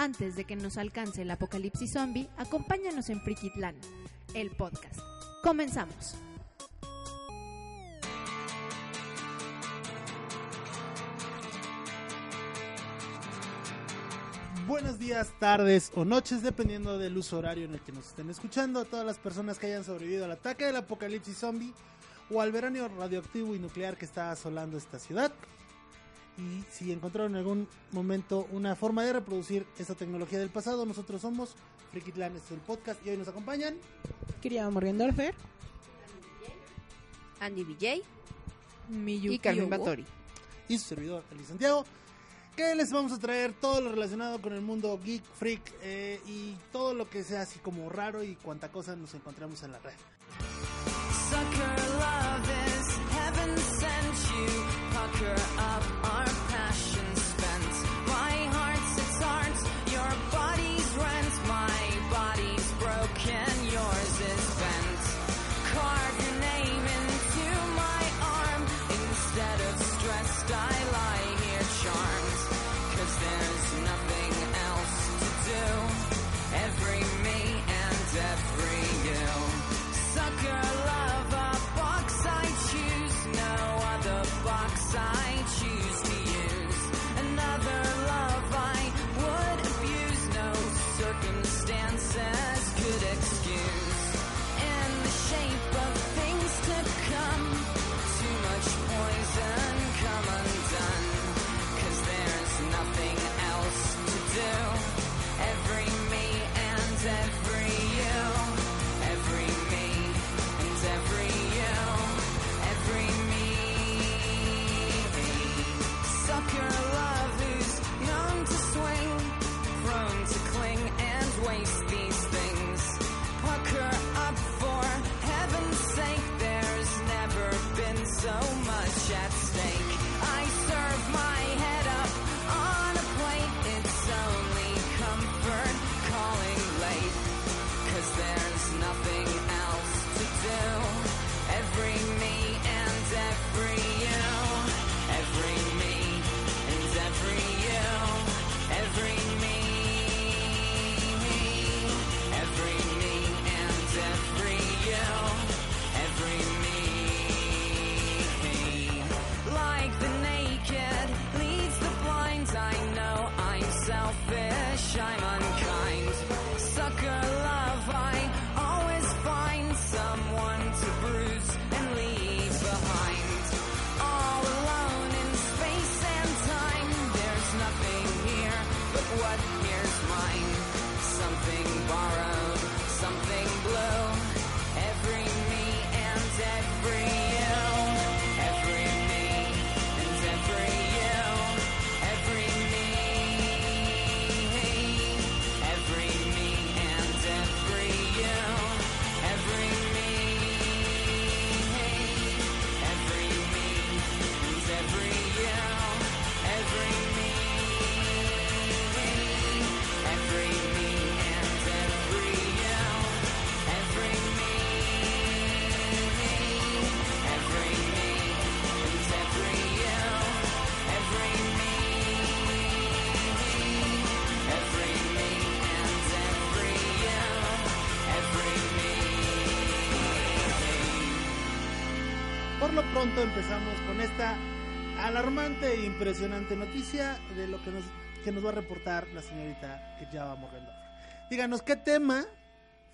Antes de que nos alcance el apocalipsis zombie, acompáñanos en Frikitlan, el podcast. Comenzamos. Buenos días, tardes o noches, dependiendo del uso horario en el que nos estén escuchando. A todas las personas que hayan sobrevivido al ataque del apocalipsis zombie o al verano radioactivo y nuclear que está asolando esta ciudad. Y si encontraron en algún momento una forma de reproducir esta tecnología del pasado, nosotros somos Frikitlan, este es el podcast y hoy nos acompañan. Quería Morgendorfer. Andy BJ y Carmen Batori. y su servidor, Eli Santiago, que les vamos a traer todo lo relacionado con el mundo geek, freak eh, y todo lo que sea así como raro y cuanta cosa nos encontramos en la red. marker up our passion. Circumstances could excuse. In the shape of things to come. Too much poison pronto empezamos con esta alarmante e impresionante noticia de lo que nos, que nos va a reportar la señorita Java Morgendorfer. Díganos, ¿qué tema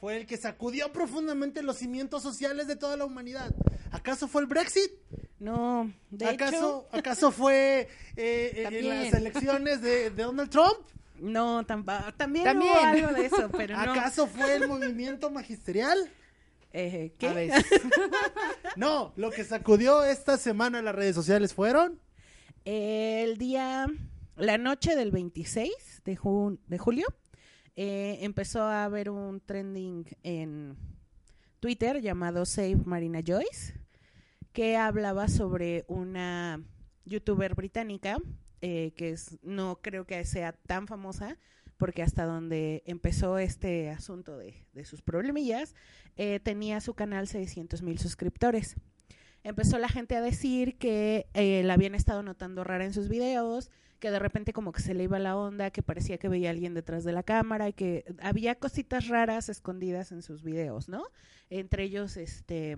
fue el que sacudió profundamente los cimientos sociales de toda la humanidad? ¿Acaso fue el Brexit? No, de ¿Acaso, ¿Acaso fue eh, eh, También. las elecciones de, de Donald Trump? hecho, no, tampa- también, También. hubo algo de eso, pero no. ¿Acaso fue el movimiento magisterial? Eh, ¿Qué? A. No, lo que sacudió esta semana las redes sociales fueron. El día la noche del 26 de, de julio eh, empezó a haber un trending en Twitter llamado Save Marina Joyce, que hablaba sobre una youtuber británica eh, que es, no creo que sea tan famosa, porque hasta donde empezó este asunto de, de sus problemillas, eh, tenía su canal 600 mil suscriptores. Empezó la gente a decir que eh, la habían estado notando rara en sus videos, que de repente como que se le iba la onda, que parecía que veía a alguien detrás de la cámara y que había cositas raras escondidas en sus videos, ¿no? Entre ellos, este,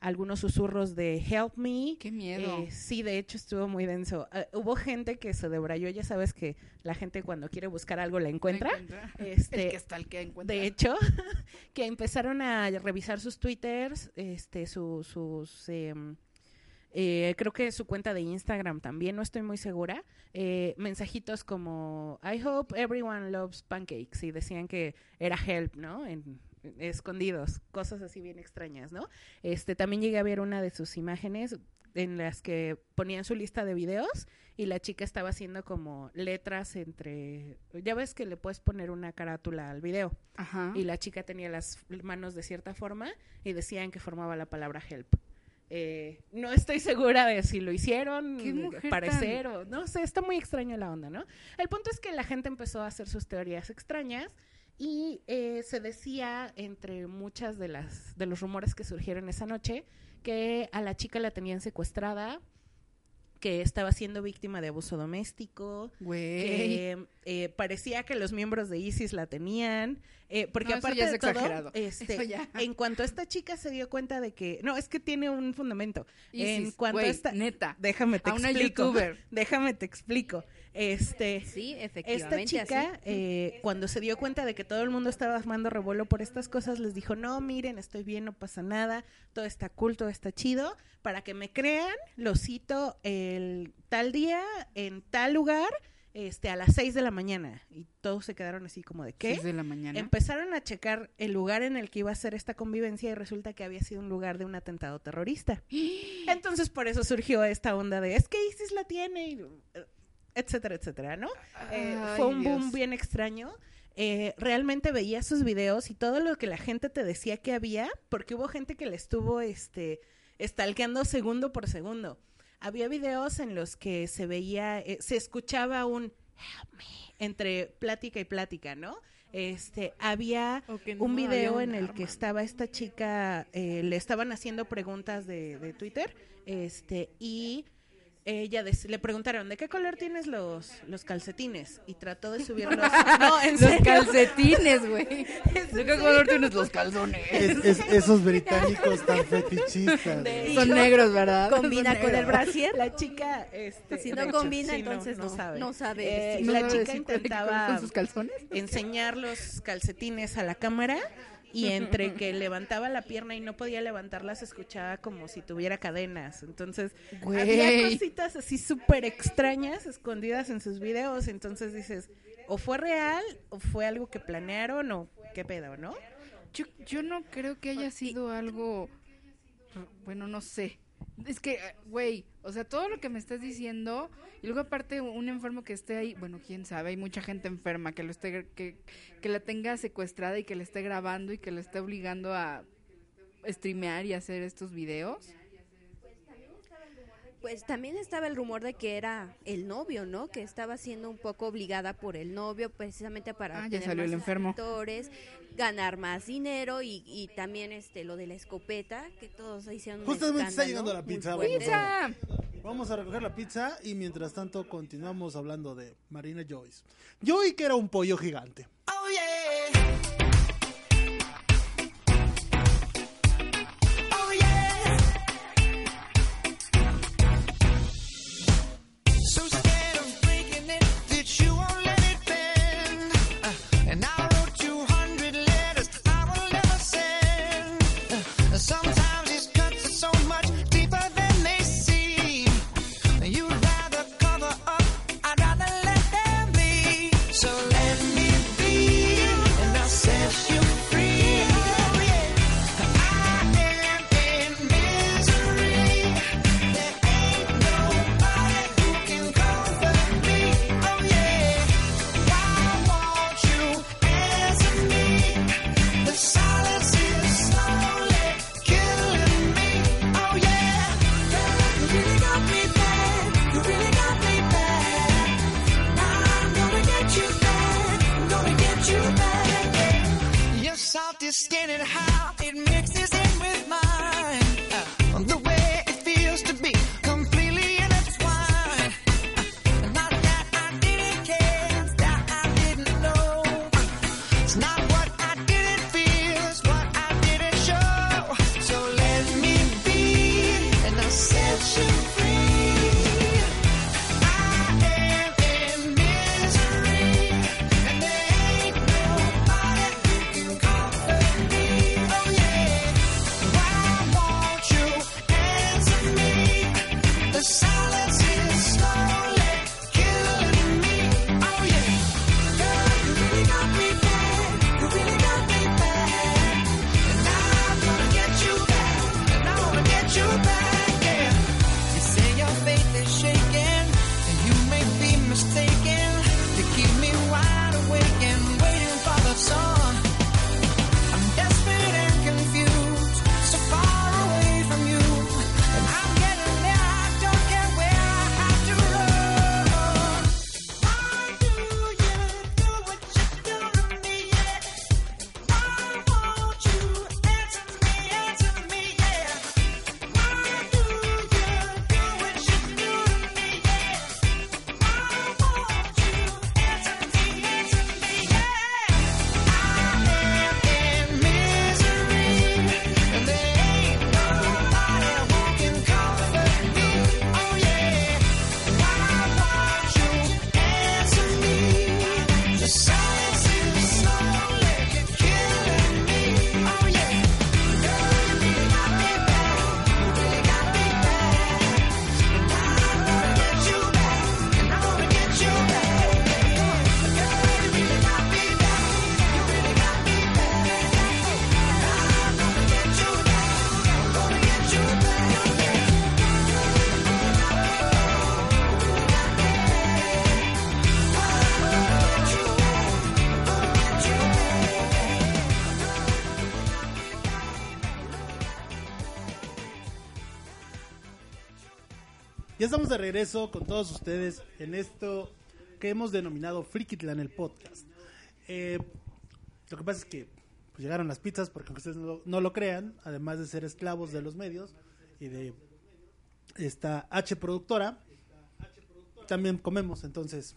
algunos susurros de Help Me, Qué miedo. eh, sí, de hecho estuvo muy denso. Eh, hubo gente que se debrayó, ya sabes que la gente cuando quiere buscar algo la encuentra. Encuentra. Este, el que está, el que encuentra. de hecho, que empezaron a revisar sus twitters, este, su- sus, em, eh, creo que su cuenta de Instagram también, no estoy muy segura, eh, mensajitos como I hope everyone loves pancakes y decían que era help, ¿no? En- escondidos, cosas así bien extrañas, ¿no? Este, también llegué a ver una de sus imágenes en las que ponían su lista de videos y la chica estaba haciendo como letras entre, ya ves que le puedes poner una carátula al video Ajá. y la chica tenía las manos de cierta forma y decían que formaba la palabra help. Eh, no estoy segura de si lo hicieron, parecer o no sé, está muy extraña la onda, ¿no? El punto es que la gente empezó a hacer sus teorías extrañas y eh, se decía entre muchas de las de los rumores que surgieron esa noche que a la chica la tenían secuestrada, que estaba siendo víctima de abuso doméstico, Güey. que eh, parecía que los miembros de ISIS la tenían, eh, porque No, eso aparte ya es de todo, exagerado. este, Eso ya. en cuanto esta chica se dio cuenta de que, no, es que tiene un fundamento. en Isis, cuanto güey, esta, neta. déjame te A una explico, youtuber. déjame te explico, este, Sí, esta efectivamente. chica, así. eh, cuando se dio cuenta de que todo el mundo estaba armando revuelo por estas cosas, les dijo, no, miren, estoy bien, no pasa nada, todo está cool, todo está chido. Para que me crean, lo cito el tal día, en tal lugar, este, a las 6 de la mañana. Y todos se quedaron así como de, ¿qué? Seis de la mañana. Empezaron a checar el lugar en el que iba a ser esta convivencia y resulta que había sido un lugar de un atentado terrorista. Entonces por eso surgió esta onda de, es que ISIS la tiene, y, etcétera, etcétera, ¿no? Eh, Ay, fue un boom Dios. bien extraño. Eh, realmente veía sus videos y todo lo que la gente te decía que había, porque hubo gente que le estuvo este, stalkeando segundo por segundo. Había videos en los que se veía, eh, se escuchaba un help me entre plática y plática, ¿no? Este, había no un video en el que estaba esta chica, le estaban haciendo preguntas de, de Twitter, este, y ella le preguntaron, ¿de qué color tienes los, los calcetines? Y trató de subirlos. no, en Los serio. calcetines, güey. ¿De qué color tienes los calzones? Es- es- esos británicos tan fetichistas. De-. Son negros, ¿verdad? Combina con el brasier. La chica, este, Si no hecho, combina, sí, entonces no, sabe. no sabe Eh, decir. ¿No la chica intentaba son sus calzones? enseñar los calcetines a la cámara y entre que levantaba la pierna y no podía levantarlas escuchaba como si tuviera cadenas. Entonces había cositas así súper extrañas escondidas en sus videos. Entonces dices, o fue real o fue algo que planearon o qué pedo, ¿no? Yo, yo no creo que haya sido algo. Bueno, no sé. Es que, güey, o sea, todo lo que me estás diciendo. Y luego, aparte, un enfermo que esté ahí. Bueno, quién sabe, hay mucha gente enferma que lo esté. Que, que la tenga secuestrada y que le esté grabando y que le esté obligando a streamear y hacer estos videos. Pues también estaba el rumor de que era el novio, ¿no? Que estaba siendo un poco obligada por el novio precisamente para Ah, ya salió el más enfermo. suscriptores, ganar más dinero y, y también este lo de la escopeta, que todos hicieron Justamente está llegando la pizza, ¡Pizza! Vamos a recoger la pizza y mientras tanto continuamos hablando de Marina Joyce. Yo oí que era un pollo gigante. Oh yeah. And how it mixes in with mine. Uh, estamos de regreso con todos ustedes en esto que hemos denominado Frikitlan el podcast. Eh, lo que pasa es que pues, llegaron las pizzas, porque aunque ustedes no, no lo crean, además de ser esclavos de los medios y de esta H productora, también comemos, entonces.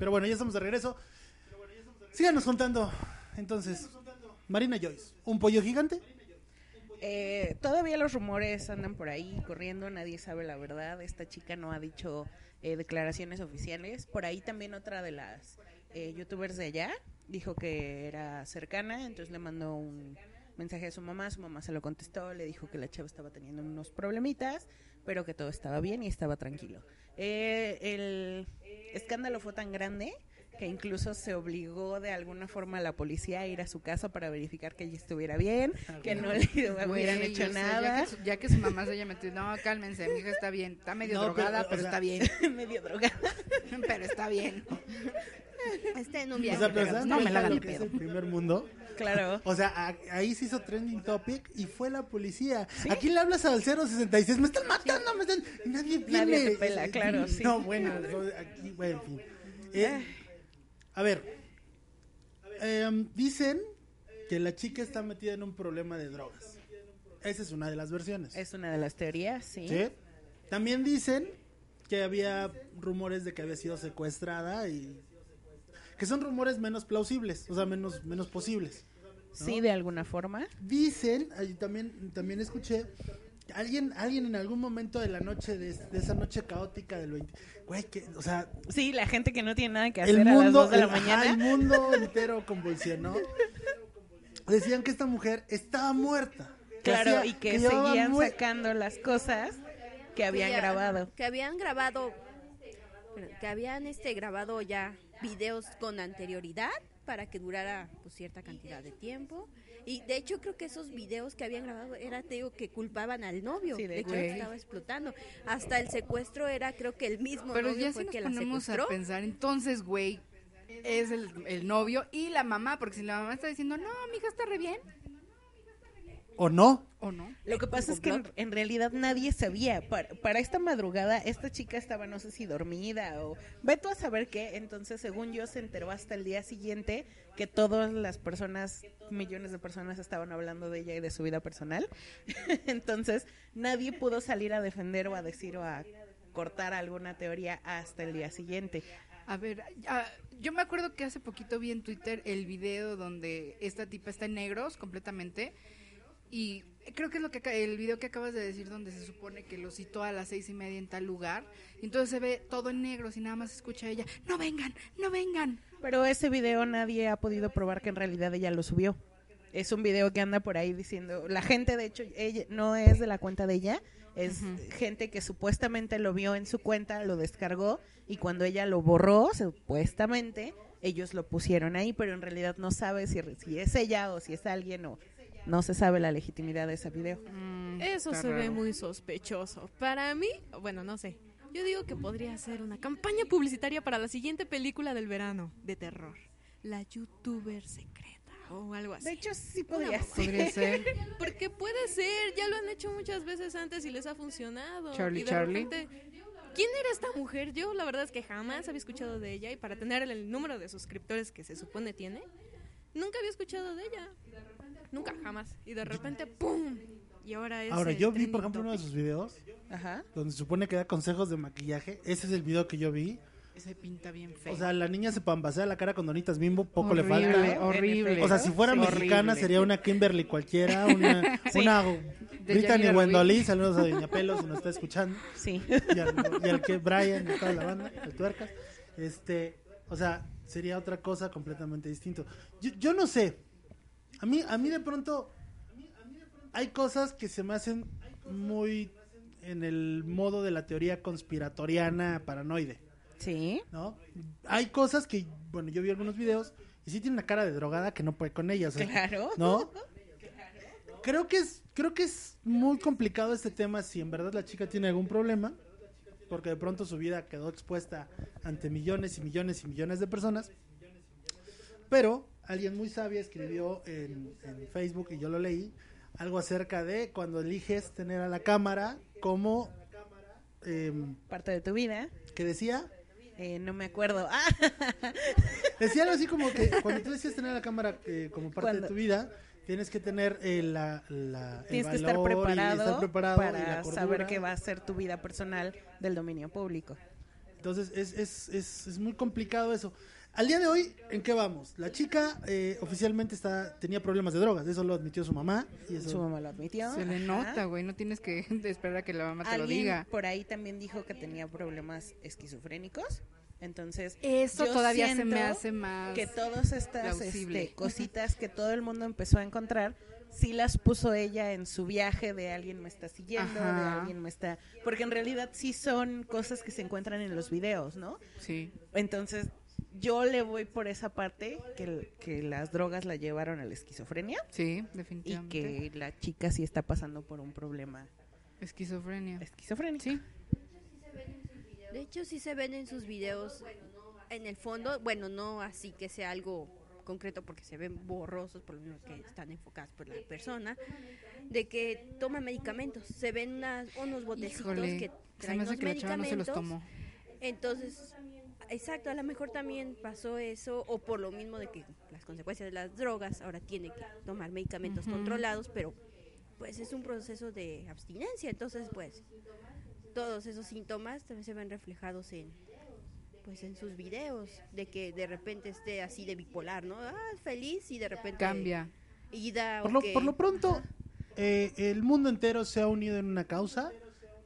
Pero bueno, ya estamos de regreso. Síganos contando. Entonces, Marina Joyce, ¿un pollo gigante? Eh, todavía los rumores andan por ahí corriendo, nadie sabe la verdad. Esta chica no ha dicho eh, declaraciones oficiales. Por ahí también otra de las eh, youtubers de allá dijo que era cercana, entonces le mandó un mensaje a su mamá, su mamá se lo contestó, le dijo que la chava estaba teniendo unos problemitas, pero que todo estaba bien y estaba tranquilo. Eh, el escándalo fue tan grande que incluso se obligó de alguna forma a la policía a ir a su casa para verificar que ella estuviera bien, que no le hubieran hecho o sea, nada. Ya que, su, ya que su mamá se haya metido, no, cálmense, mi hija está bien, está medio No, drogada, pero, sea- está bien, medio drogada. pero está bien. Está en un O viaje. sea, pero pero ¿se dan no me la hagan es pedo. el primer mundo? Claro. O sea, a- ahí se hizo trending topic y fue la policía. Aquí le hablas al 066, me están matando, me están... y nadie viene. Nadie te pela, claro, sí. No, bueno, aquí, bueno, en fin. Eh, a ver, em, dicen que la chica está metida en un problema de drogas. Esa es una de las versiones. Es una de las teorías, sí. ¿Sí? También dicen que había rumores de que había sido secuestrada y... Que son rumores menos plausibles, o sea, menos, menos posibles. Sí, de alguna forma. Dicen, ahí también, también escuché, alguien, alguien en algún momento de la noche, de, de esa noche caótica del 20, güey, que, o sea, Sí, la gente que no tiene nada que hacer el a las mundo, 2 de la el- ajá, mañana. el mundo entero convulsionó. Decían que esta mujer estaba muerta. Claro, hacía- y que, seguían sacando las cosas que habían ya- grabado. Que habían grabado, que habían este grabado ya videos con anterioridad para que durara pues, cierta cantidad de tiempo. Y de hecho creo que esos videos que habían grabado era, te digo, que culpaban al novio. Sí, de de Güey. estaba explotando. Hasta el secuestro era creo que el mismo Pero novio ya fue si nos que la ponemos a pensar, entonces, güey, es el, el novio y la mamá, porque si la mamá está diciendo, no, mi hija está re bien, ¿O no? ¿O no? Lo que pasa es que en, en realidad nadie sabía. Para, para esta madrugada, esta chica estaba, no sé si dormida o veto a saber qué. Entonces, según yo, se enteró hasta el día siguiente que todas las personas, millones de personas, estaban hablando de ella y de su vida personal. Entonces, nadie pudo salir a defender o a decir o a cortar alguna teoría hasta el día siguiente. A ver, yo me acuerdo que hace poquito vi en Twitter el video donde esta tipa está en negros completamente y creo que es lo que el video que acabas de decir donde se supone que lo citó a las seis y media en tal lugar. Y entonces se ve todo en negros y nada más escucha a ella no vengan no vengan Pero ese video nadie ha podido probar que en realidad ella lo subió. Es un video que anda por ahí diciendo, la gente de hecho ella no es de la cuenta de ella, es gente que supuestamente lo vio en su cuenta, lo descargó y cuando ella lo borró, supuestamente ellos lo pusieron ahí, pero en realidad no sabe si, si es ella o si es alguien o no se sabe la legitimidad de ese video. Mm, Eso se ve muy sospechoso. Para mí, bueno, no sé. Yo digo que podría ser una campaña publicitaria para la siguiente película del verano de terror. La youtuber secreta o algo así. De hecho, sí podría ser. podría ser Porque puede ser, ya lo han hecho muchas veces antes y les ha funcionado. Charlie y de Charlie. repente, ¿quién era esta mujer? Yo la verdad es que jamás había escuchado de ella y para tener el número de suscriptores que se supone tiene, nunca había escuchado de ella. Nunca, jamás. Y de repente, ¡pum! Y ahora es Ahora, el yo vi, por ejemplo, uno de sus videos Ajá. donde se supone que da consejos de maquillaje. Ese es el video que yo vi. ese pinta bien feo O sea, la niña se pambasea la cara con donitas bimbo, poco le falta. horrible O sea, si fuera Sí, mexicana horrible. sería una Kimberly cualquiera, una, una Brittany Wendolí, saludos a Doña Pelo si nos está escuchando. Sí. Y al, y al que Brian y toda la banda, el tuercas. Este, o sea, sería otra cosa completamente distinto. Yo, yo no sé. A mí, a mí de pronto hay cosas que se me hacen muy en el modo de la teoría conspiratoriana paranoide. Sí. ¿no? Hay cosas que, bueno, yo vi algunos videos y sí tiene una cara de drogada que no puede con ella, o sea, Claro. ¿no? Creo que es creo que es muy complicado este tema si en verdad la chica tiene algún problema, porque de pronto su vida quedó expuesta ante millones y millones y millones de personas. Pero alguien muy sabia escribió en, en Facebook y yo lo leí algo acerca de cuando eliges tener a la cámara como em, Parte de tu vida. que decía Eh, no me acuerdo. Ah, Decía algo así como que cuando tú decides tener la cámara eh, como parte de tu vida, tienes que tener eh, la, la- el tienes que estar preparado, estar para saber que va a ser tu vida personal del dominio público. Entonces es, es, es, es muy complicado eso. Al día de hoy, ¿en qué vamos? La chica eh, oficialmente está tenía problemas de drogas, eso lo admitió su mamá. Y eso, Su mamá lo admitió. se le ajá. nota güey no tienes que esperar a que la mamá te lo Alguien diga por ahí también dijo que tenía problemas esquizofrénicos. Entonces, eso todavía se me hace más que todas estas este, cositas que todo el mundo empezó a encontrar, sí las puso ella en su viaje de alguien me está siguiendo, de alguien me está... Porque en realidad sí son cosas que se encuentran en los videos, ¿no? sí. Entonces, yo le voy por esa parte, que, que las drogas la llevaron a la esquizofrenia. Sí y definitivamente que la chica sí está pasando por un problema esquizofrenia. esquizofrénico. sí De hecho, sí se ven en sus videos en el fondo, bueno, no así que sea algo concreto porque se ven borrosos por lo menos que están enfocados por la persona, de que toma medicamentos. Se ven unas- unos botecitos híjole que traen unos que chava no se los medicamentos. tomó Entonces, exacto, a lo mejor también pasó eso, o por lo mismo de que las consecuencias de las drogas, ahora tiene que tomar medicamentos controlados, pero pues es un proceso de abstinencia, entonces pues todos esos síntomas también se ven reflejados en pues en sus videos, de que de repente esté así de bipolar, ¿no? Ah, feliz y de repente cambia ida por, lo, por lo pronto, eh, el mundo entero se ha unido en una causa.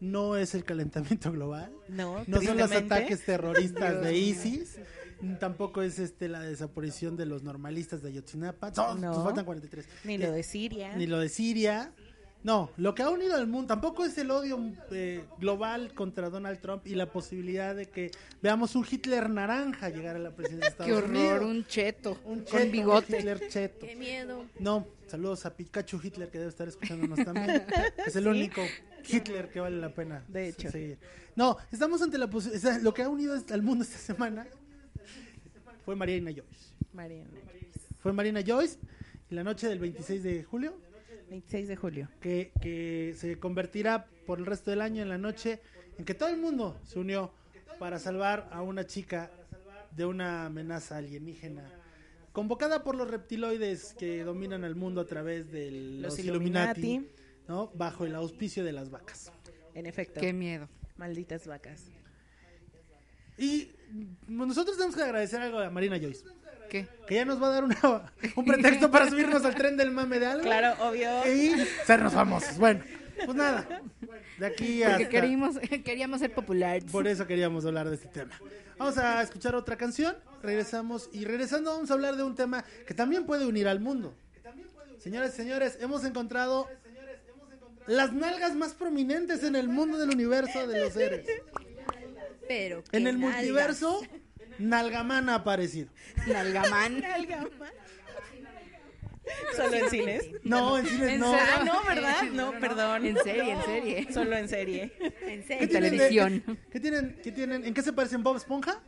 No es el calentamiento global. No, No son los ataques terroristas de. ISIS. Tampoco es este la desaparición de los normalistas de Ayotzinapa. No. nos faltan 43. Ni Eh, lo de Siria. ni lo de Siria. No, lo que ha unido al mundo tampoco es el odio eh, global contra Donald Trump y la posibilidad de que veamos un Hitler naranja llegar a la presidencia de qué Estados horror Unidos. un cheto Un con cheto, bigote un Hitler cheto. Qué miedo. No, saludos a Pikachu Hitler que debe estar escuchándonos también. Es el único Hitler que vale la pena. De hecho. seguir. No, estamos ante la posibilidad. Lo que ha unido al mundo esta semana fue Mariana Joyce. Mariana. Fue Marina Joyce y la noche del 26 de julio 26 de julio. que, que se convertirá por el resto del año en la noche en que todo el mundo se unió para salvar a una chica de una amenaza alienígena convocada por los reptiloides que dominan el mundo a través de los, Los Illuminati, Illuminati. ¿no? bajo el auspicio de las vacas. En efecto. Qué miedo. Malditas vacas. Y mm, nosotros tenemos que agradecer algo a Marina Joyce, ¿Qué? que ya nos va a dar una, un pretexto para subirnos al tren del mame de algo Claro, obvio. y sernos famosos. Bueno, pues nada, de aquí Porque hasta... queríamos, queríamos ser populares. Por eso queríamos hablar de este tema. Vamos a escuchar otra canción, regresamos y regresando vamos a hablar de un tema que también puede unir al mundo. Señoras y señores, hemos encontrado las nalgas más prominentes en el mundo del universo de los seres. Pero En el nalgas. multiverso, Nalgaman ha aparecido. Nalgamán. Solo en cines. No, en cines ¿En no. Ah, no, ¿verdad? No, perdón. En serie, en serie. Solo en serie. En ¿Qué serio. tienen de- televisión. ¿Qué tienen, qué tienen, ¿En qué se parecen Bob Esponja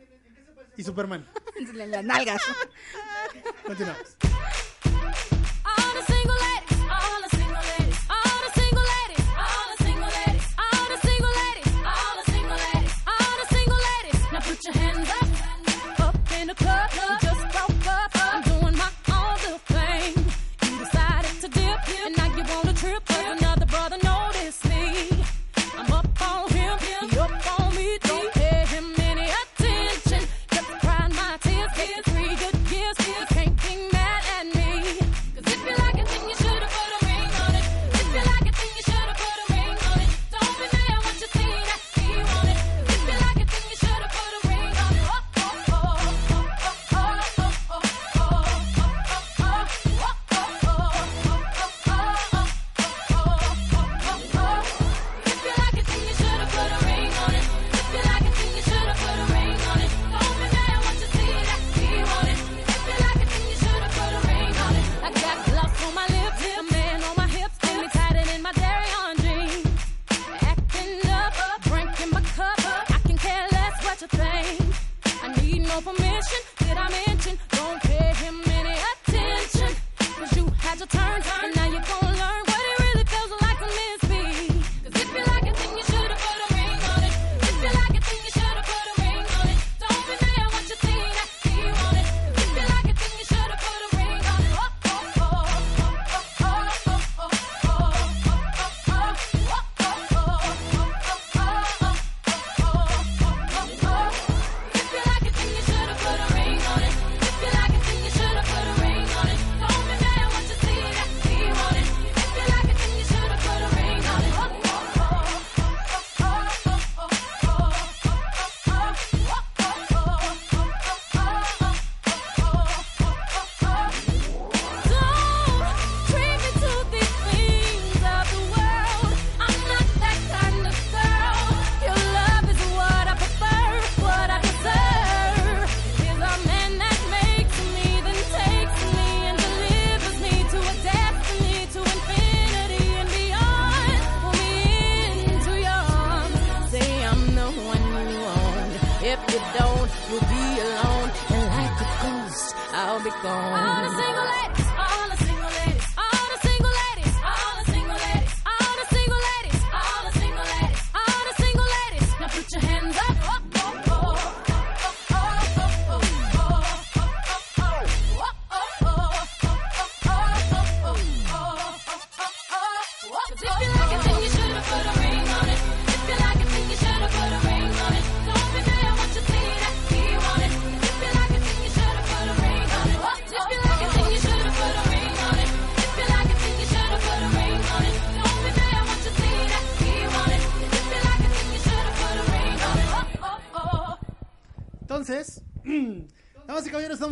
y Superman? En las nalgas. Continuamos.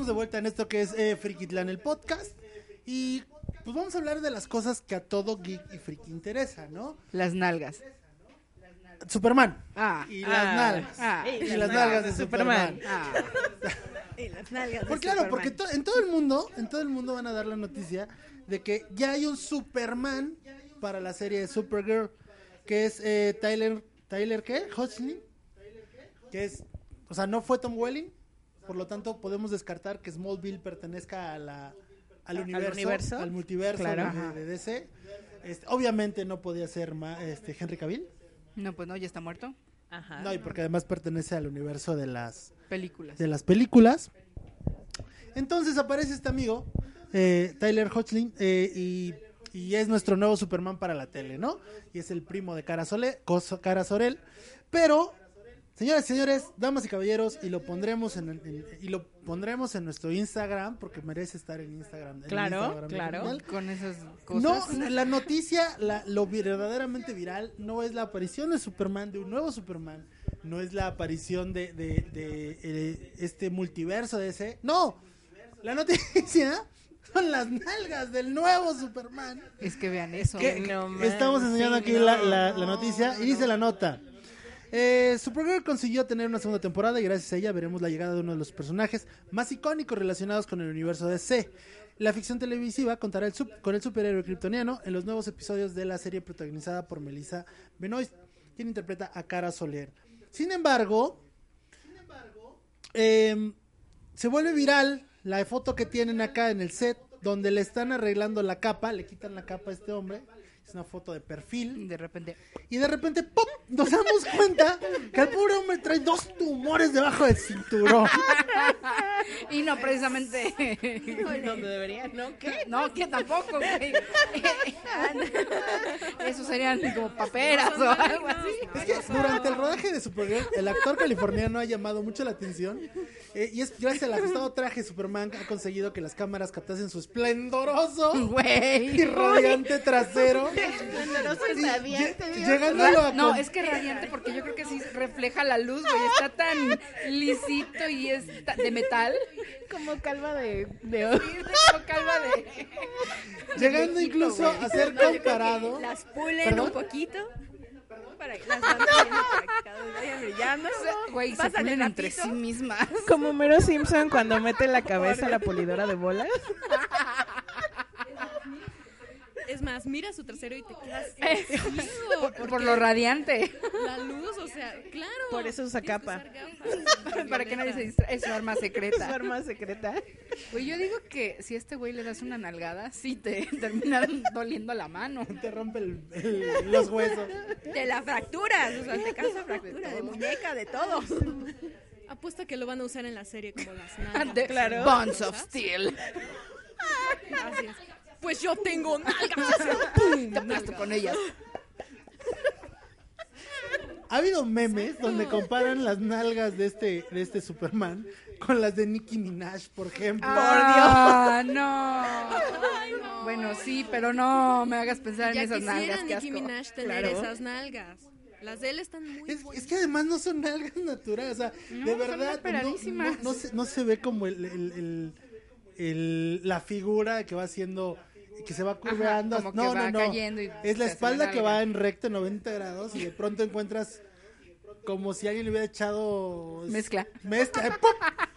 Estamos de vuelta en esto que es eh, Frikitlán, el podcast. Y pues vamos a hablar de las cosas que a todo geek y friki interesa, ¿no? Las nalgas. Superman. Ah. Y Ah. las nalgas. Ah. y las nalgas de Superman. Ah. Y las nalgas de Porque claro, Superman. porque to- en todo el mundo, en todo el mundo van a dar la noticia de que ya hay un Superman para la serie de Supergirl, que es eh, Tyler, Tyler qué, Hoechlin, que es, o sea, no fue Tom Welling, por lo tanto podemos descartar que Smallville pertenezca a la al Al universo, al, multiverso Claro. de- DC. Este, obviamente no podía ser ma- este, Henry Cavill. No, pues no, ya está muerto. Ajá. No, y porque además pertenece al universo de las Películas. de las películas. Entonces aparece este amigo, eh, Tyler Hoechlin, eh, y, y es nuestro nuevo Superman para la tele, ¿no? Y es el primo de Cara, Sole, Cara Sorel. Pero, señoras y señores, damas y caballeros, y lo pondremos en, en- y lo pondremos en nuestro Instagram, porque merece estar en Instagram. en Claro, Instagram claro. Con esas No, cosas. la noticia, la- lo verdaderamente viral, no es la aparición de Superman, de un nuevo Superman, no es la aparición de, de- de, eh, este multiverso de ese. No, la noticia son las nalgas del nuevo Superman. Es que vean eso. Que- no que estamos enseñando sí, aquí no, la, la- la no, noticia y dice la nota. Eh, Supergirl consiguió tener una segunda temporada y gracias a ella veremos la llegada de uno de los personajes más icónicos relacionados con el universo DC. La ficción televisiva contará con el superhéroe kryptoniano en los nuevos episodios de la serie protagonizada por Melissa Benoist, quien interpreta a Cara Soler. Sin embargo, em, se vuelve viral la foto que tienen acá en el set, donde le están arreglando la capa, le quitan la capa a este hombre. Es una foto de perfil. De repente. Y de repente, ¡pum! Nos damos cuenta que el pobre hombre trae dos tumores debajo del cinturón. Y no precisamente. Donde debería, ¿no? ¿Qué? No, que tampoco, güey. Eso serían como paperas o algo así. Es que durante el rodaje de Supergirl, el actor californiano ha llamado mucho la atención. eh, y es gracias al ajustado traje, Superman ha conseguido que las cámaras captasen su esplendoroso y Güey. radiante trasero. Radiante, a No, es que radiante porque yo creo que sí refleja la luz, güey. Está tan lisito y es ta- de metal. Como calva de, de Sí, es como calva de. llegando incluso a ser comparado. Las pulen ¿Perdón? un poquito. Para que las van haciendo para que cada vez vayan brillando. Güey, se Pásale entre sí mismas. Como Mero Simpson cuando mete la cabeza a la polidora de bolas. Es más, mira su trasero y te quedas Por, por lo radiante. la luz, o sea, claro. Por eso usa capa. usar gafas. Para que nadie se distraiga. Es su arma Es su secreta. arma secreta. Güey, yo digo que si a este güey le das una nalgada, sí te termina doliendo la mano. Te rompe el- el- los huesos. De la fracturas, o sea, te causa fractura, de muñeca, de todo. Apuesto que lo van a usar en la serie como las nalgas. De- Claro. Bonds of Steel. Así es. Pues yo tengo nalgas. Te aplasto con ellas. Ha habido memes donde comparan las nalgas de este, de este Superman con las de Nicki Minaj, por ejemplo. Ah, no. Bueno, sí, pero no me hagas pensar Ya en esas quisiera nalgas. Nicki asco. Minaj tener Claro. esas nalgas. Las de él están muy Es, que además no son nalgas naturales, o sea, No, de son verdad no, no- no se, no se ve como el, el- el- el- la figura que va haciendo, que se va curveando. como que no, va no, no. cayendo y es la espalda que va en recto 90 grados y de pronto encuentras como si alguien le hubiera echado Mezcla. mezcla, eh, ¡pum!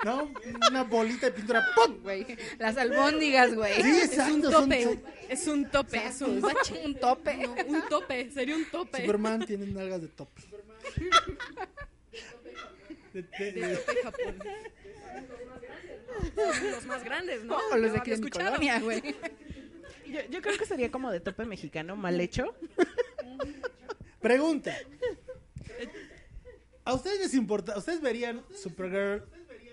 ¿no? Una bolita de pintura, ¡pum! Güey, las albóndigas, güey. Sí, Es un tope. son- Es un tope. Es un bache. Un tope. No, un tope. Sería un tope. Superman tiene nalgas de tope. De- de- de- De tope Japón. Los más grandes, ¿no? Los de aquí de mi colonia, güey. Yo, yo creo que sería como de tope mexicano, mal hecho. Pregunta. ¿A ustedes les importa? ¿Ustedes verían Supergirl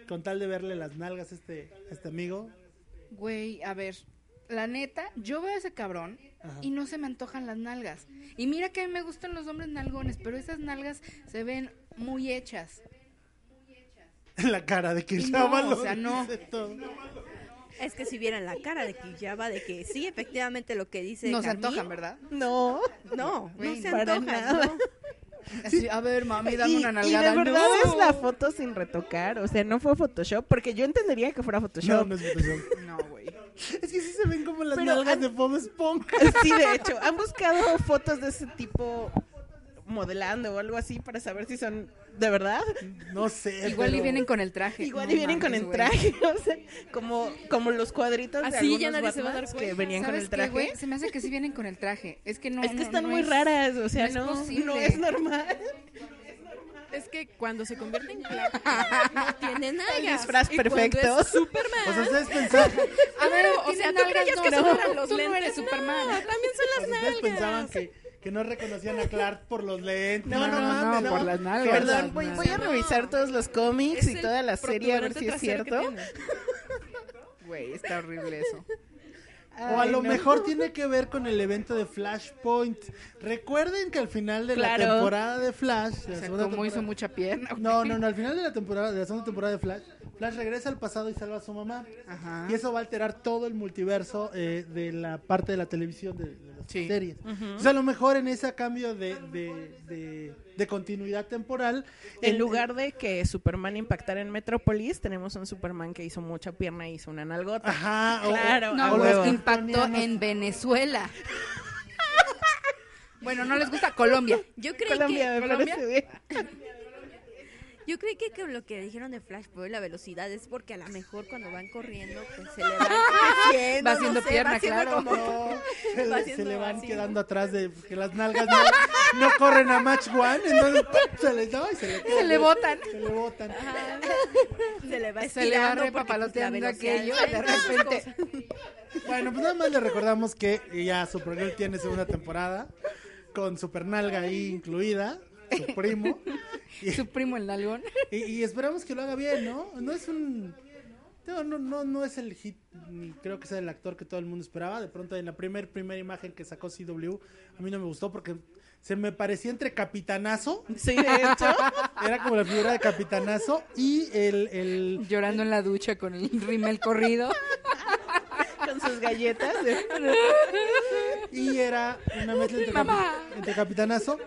con tal de verle las nalgas a este, a este amigo? Güey, a ver, la neta, yo veo a ese cabrón Ajá. y no se me antojan las nalgas. Y mira que a mí me gustan los hombres nalgones, pero esas nalgas se ven muy hechas. En la cara de que Y no, lo o sea, no. todo. Es que si vieran la cara de Kijaba, de que sí, efectivamente lo que dice No se antojan, ¿verdad? No. No, no se para antojan, nada. ¿no? Así, a ver, mami, dame Y, una y nalgada. de verdad no. es la foto sin retocar, o sea, no fue Photoshop, porque yo entendería que fuera No, Photoshop. no es Photoshop. No, güey. Es que sí se ven como las Pero nalgas han- de Bob Esponja. Sí, de hecho, han buscado fotos de ese tipo modelando o algo así para saber si son de verdad. No sé. Igual y vienen con el traje. Igual No y vienen con el traje, o sea, como, como los cuadritos de ya nadie se va a dar Batmans que venían con ¿Sabes el traje. Se me hace que sí vienen con el traje. Es que no. es que no- están no muy es- raras, o sea, no es no, es normal. Es que cuando se convierte en Clark, no tiene nalgas. El disfraz perfecto. es Superman. O sea, ustedes pensaban, A ver, o sea, ¿tú creías no, que no, solo eran los tú no eres Superman? No, también son las nalgas. pensaban que, que no reconocían a Clark por los lentes. No, no, mames, no, por las nalgas. Perdón, voy, a revisar todos los cómics y toda la serie a ver si es cierto. Güey, está horrible eso. O a lo no. mejor tiene que ver con el evento de Flashpoint. Recuerden que al final de la temporada de Flash, O la sea, como hizo mucha pierna. No, no, no, al final de la temporada, de la segunda temporada de Flash, Flash regresa al pasado y salva a su mamá. Ajá. Y eso va a alterar todo el multiverso eh, de la parte de la televisión de, de Sí. series. O sea, a lo mejor en ese cambio de, de, de, de continuidad temporal, En el- lugar de que Superman impactara en Metrópolis, tenemos un Superman que hizo mucha pierna y hizo una nalgota. Ajá, o- Claro, No, o pues los impactó en Venezuela. bueno, no les gusta Colombia. Yo creí Colombia, que me ¿Colombia? parece bien. yo creí que con lo que dijeron de Flash por la velocidad es porque a lo mejor cuando van corriendo pues se le va creciendo, Va haciendo no sé, pierna, va haciendo claro. como- No, se, le, haciendo se le van así. quedando atrás de que las nalgas no, no corren a match one, entonces ¡pum! se les da y se le, Se le botan. Se le botan. se le va Se le va pues, repapaloteando velocidad aquello de repente. Bueno, pues nada más le recordamos que ya Supergirl tiene segunda temporada con Supernalga ahí incluida, su primo. Y, Su primo el nalgón. y- y esperamos que lo haga bien, ¿no? No es un no, no, no, no es el hit, ni creo que sea el actor que todo el mundo esperaba. De pronto en la primer primera imagen que sacó CW, a mí no me gustó porque se me parecía entre capitanazo, Sí, de hecho. era como la figura de capitanazo y el, el Llorando en la ducha con el rimel corrido. con sus galletas. y era una mezcla entre, capi- entre capitanazo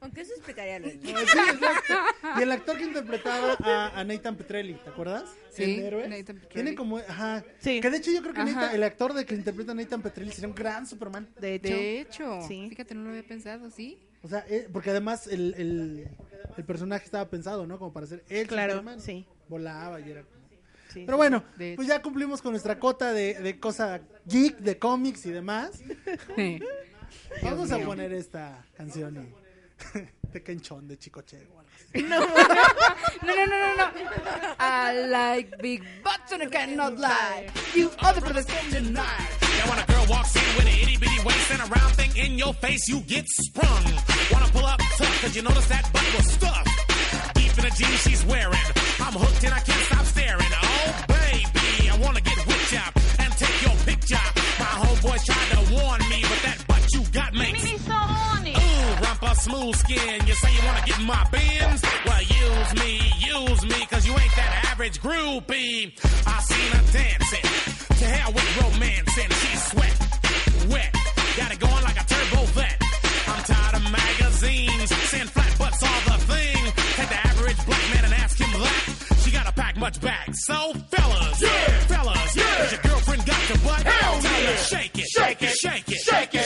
Aunque eso explicaría lo Sí, exacto. Y el actor que interpretaba a, a Nathan Petrelli, ¿te acuerdas? Sí, El de Héroes. Nathan Petrelli. Tiene como, ajá. Sí. Que de hecho yo creo que. Nathan- el actor de que interpreta a Nathan Petrelli sería un gran Superman. De hecho. De hecho, Sí. fíjate, no lo había pensado, ¿sí? O sea, eh, porque además el, el, el personaje estaba pensado, ¿no? Como para ser el Claro, Superman. sí. Volaba y era como... Sí. Pero bueno, pues ya cumplimos con nuestra cota de, de cosa geek, de cómics y demás. Sí. Vamos a mío. poner esta canción y... de Kenchon, de Chicoche o algo así. No, no, no, no, no. I like big butts and I cannot lie. You other brothers can deny. Now when a girl walks in with an itty bitty waist and a round thing in your face, you get sprung. Wanna pull up tough, cause you notice that butt was stuffed. Deep in the jeans she's wearing. I'm hooked and I can't stop staring. Oh, baby, I wanna get whipped up and take your picture. My homeboys tried to warn me, but that butt you got makes me so horny. Ooh, rumpa smooth skin. You say you wanna get my bins? Well, use me, use me, cause you ain't that average groupie. I seen her dancing. To hell with romance and she's sweat, wet. Got it going like a turbo vet. I'm tired of magazines saying flat butts all the thing. Take the average black man and ask him that. She gotta pack much back. So fellas, fellas,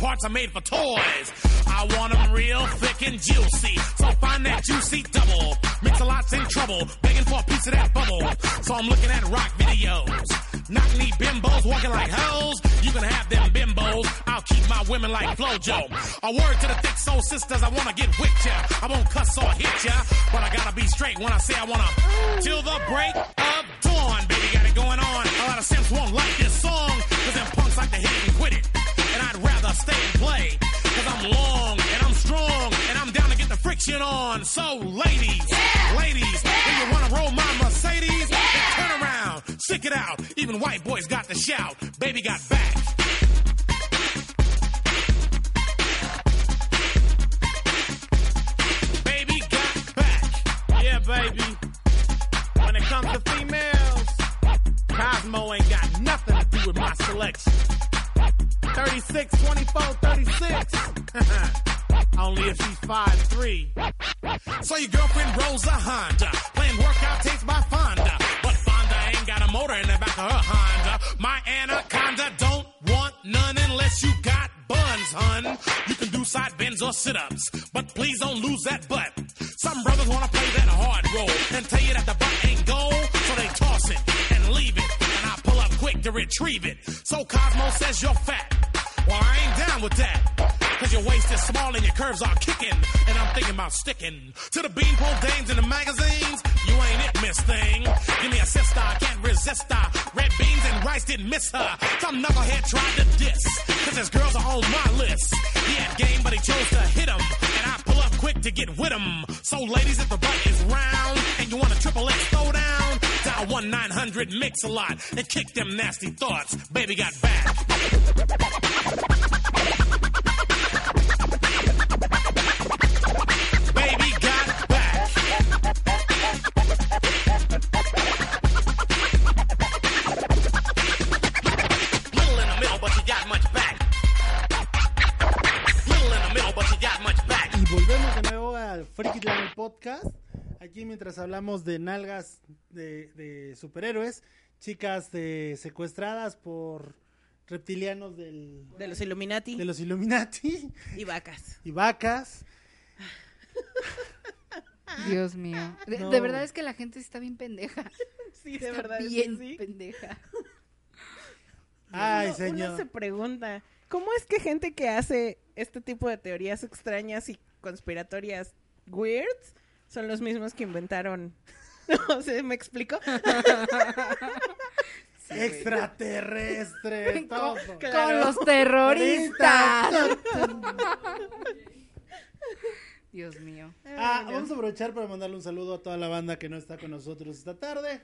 parts are made for toys. I want 'em real thick and juicy, so find that juicy double. Mix a lot's in trouble, begging for a piece of that bubble. So I'm looking at rock videos. Knock knee bimbos walking like hoes. You can have them bimbos. I'll keep my women like Flojo. A word to the thick soul sisters, I wanna get with ya. I won't cuss or hit ya, but I gotta be straight when I say I wanna. Till the break of dawn, baby, got it going on. A lot of simps won't like this song, cause them punks like to hit and quit it. Rather stay and play, cause I'm long and I'm strong, and I'm down to get the friction on. So, ladies, ladies, if you wanna roll my Mercedes, then turn around, stick it out. Even white boys got the shout. Baby got back. Baby got back. Yeah, baby. When it comes to females, Cosmo ain't got nothing to do with my selection. 36, 24, 36. only if she's five three. So your girlfriend rolls a Honda, playing workout tapes by Fonda. But Fonda ain't got a motor in the back of her Honda. My anaconda don't want none unless you got buns, hun. You can do side bends or sit-ups, but please don't lose that butt. Some brothers wanna play that hard role and tell you that the butt ain't gold, so they toss it and leave it, and I pull up quick to retrieve it. So Cosmo says you're fat. Well, I ain't down with that. Cause your waist is small and your curves are kicking. And I'm thinking about sticking to the beanpole dames in the magazines. You ain't it, miss thing. Give me a sister, I can't resist her. Red beans and rice didn't miss her. Some knucklehead tried to diss. Cause his girls are on my list. He had game, but he chose to hit him. And I pull up quick to get with him. So, ladies, if the butt is round and you want a triple X throwdown, dial 1 900 Mix a lot and kick them nasty thoughts. Baby got back. Freaky Podcast. Aquí mientras hablamos de nalgas de, de superhéroes, chicas de, secuestradas por reptilianos del, De los Illuminati de los Illuminati y vacas. y vacas. Dios mío. De, No. de verdad es que la gente está bien pendeja. Sí, Está bien pendeja. Ay, Uno- señor. Uno se pregunta, ¿cómo es que gente que hace este tipo de teorías extrañas y conspiratorias weirds son los mismos que inventaron? No sé, ¿me explico? Extraterrestre, todo. Con los terroristas. Dios mío. Ah, vamos a aprovechar para mandarle un saludo a toda la banda que no está con nosotros esta tarde.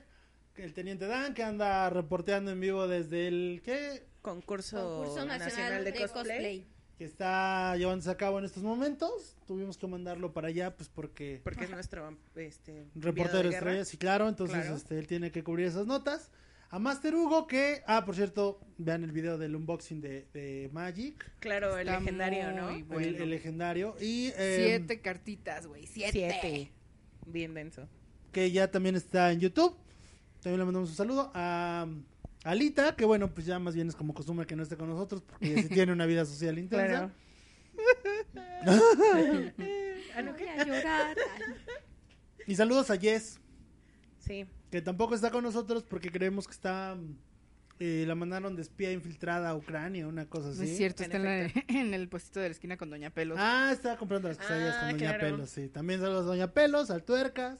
El teniente Dan que anda reporteando en vivo desde el que Concurso, Concurso Nacional, de, Cosplay. Que está llevándose a cabo en estos momentos. Tuvimos que mandarlo para allá pues porque Porque es nuestro este, reportero estrella, sí, claro, entonces Claro. este, él tiene que cubrir esas notas. A Master Hugo que, ah, por cierto, vean el video del unboxing de, de Magic, Claro, el legendario, ¿no? muy el- bueno. el, legendario, y eh, Siete cartitas, güey. Siete. Siete. Bien denso. que ya también está en YouTube. También le mandamos un saludo a Alita, que bueno, pues ya más bien es como costumbre que no esté con nosotros, porque ella sí tiene una vida social intensa. Claro. Voy a llorar. Y saludos a Jess, Sí. que tampoco está con nosotros porque creemos que está... eh, la mandaron de espía infiltrada a Ucrania, una cosa así. No es cierto, En está en, la- en el puestito de la esquina con Doña Pelos. Ah, estaba comprando las quesadillas Ah, con Doña claro. Pelos, sí. También saludos a Doña Pelos, al Tuercas,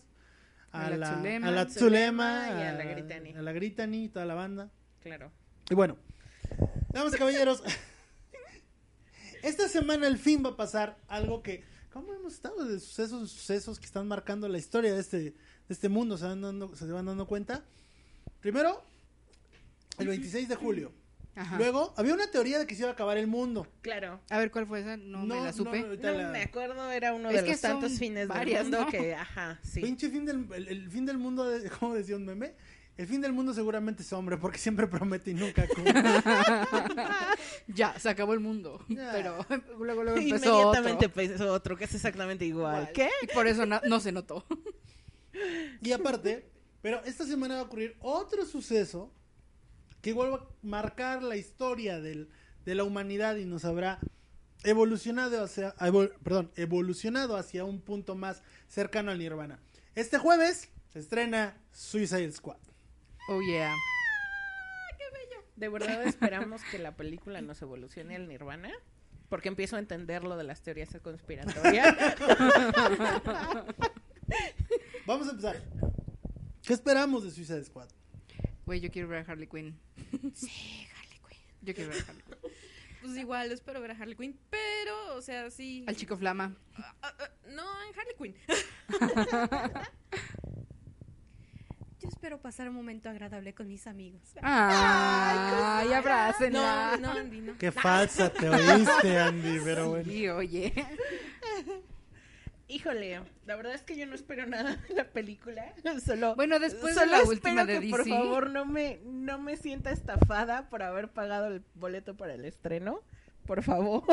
a, la Zulema. a la Zulema Zulema, y a la Gritani. a la Gritani y toda la banda. Claro. Y bueno, damas y caballeros, esta semana al fin va a pasar algo que, ¿cómo hemos estado de sucesos, sucesos que están marcando la historia de este, de este mundo? ¿Se van, dando, ¿Se van dando cuenta? Primero, el 26 de julio. Ajá. Luego, había una teoría de que se iba a acabar el mundo. Claro. A ver, ¿cuál fue esa? No, me la supe. No la- me acuerdo, era uno Es de que los tantos fines varias, del mundo ¿no? que, ajá, sí. Pinche fin del, el, el fin del mundo, de, ¿cómo decía un meme? El fin del mundo seguramente es hombre, porque siempre promete y nunca cumple. Ya, se acabó el mundo. Ya. Pero luego, luego empezó Inmediatamente otro. empezó otro que es exactamente igual. Igual. ¿Qué? Y por eso no se notó. y aparte, pero esta semana va a ocurrir otro suceso que igual va a marcar la historia del, de la humanidad y nos habrá evolucionado hacia, evol- perdón, evolucionado hacia un punto más cercano al nirvana. Este jueves se estrena Suicide Squad. Oh, yeah. ¿De verdad esperamos que la película nos evolucione al nirvana? Porque empiezo a entender lo de las teorías conspiratorias. Vamos a empezar. ¿Qué esperamos de Suicide Squad? Güey, yo quiero ver a Harley Quinn. Sí, Harley Quinn. Yo quiero ver a Harley Quinn. Pues igual, espero ver a Harley Quinn, pero, o sea, sí. Al chico flama. Ah, ah, ah, no, en Harley Quinn. Yo espero pasar un momento agradable con mis amigos. Ay, abrácenla. No, no, Andy, no. Qué falsa te oíste, Andy, pero bueno. Sí, oye. Híjole, la verdad es que yo no espero nada de la película. Solo, Bueno, después de solo la espero última de que por DC. favor no me, no me sienta estafada por haber pagado el boleto para el estreno. Por favor.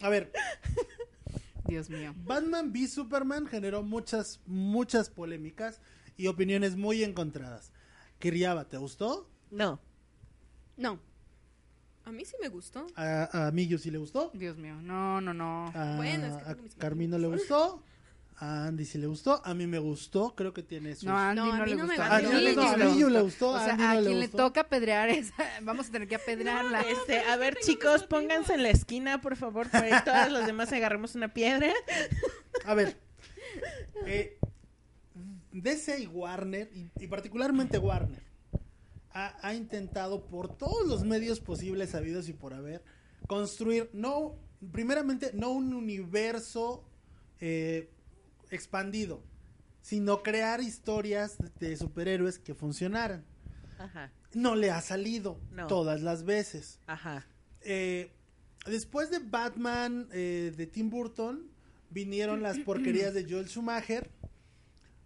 A ver, Dios mío. Batman v Superman generó muchas, muchas polémicas y opiniones muy encontradas. Kiriaba, ¿te gustó? No. No. A mí sí me gustó. A, a Miyu sí le gustó. Dios mío. No, no, no. A, Bueno, es que a Carmino le gustó. A Andy sí le gustó. A mí me gustó. Creo que tiene sus... No, a Andy No, a no, mí le no me gustó. a, Andy mí, no le no, a gustó. Miyu le gustó. O a sea, Andy a le quien le gustó. toca apedrear es... Vamos a tener que apedrearla. Este, a ver, chicos, pónganse en la esquina, por favor, para que todas las demás agarremos una piedra. A ver. eh, DC y Warner, y, y particularmente Warner, ha, ha intentado por todos los medios posibles, habidos y por haber, construir, no, primeramente, no un universo eh, expandido, sino crear historias de superhéroes que funcionaran. Ajá, No le ha salido No. todas las veces. ajá. Eh, después de Batman eh, de Tim Burton, vinieron las porquerías de Joel Schumacher.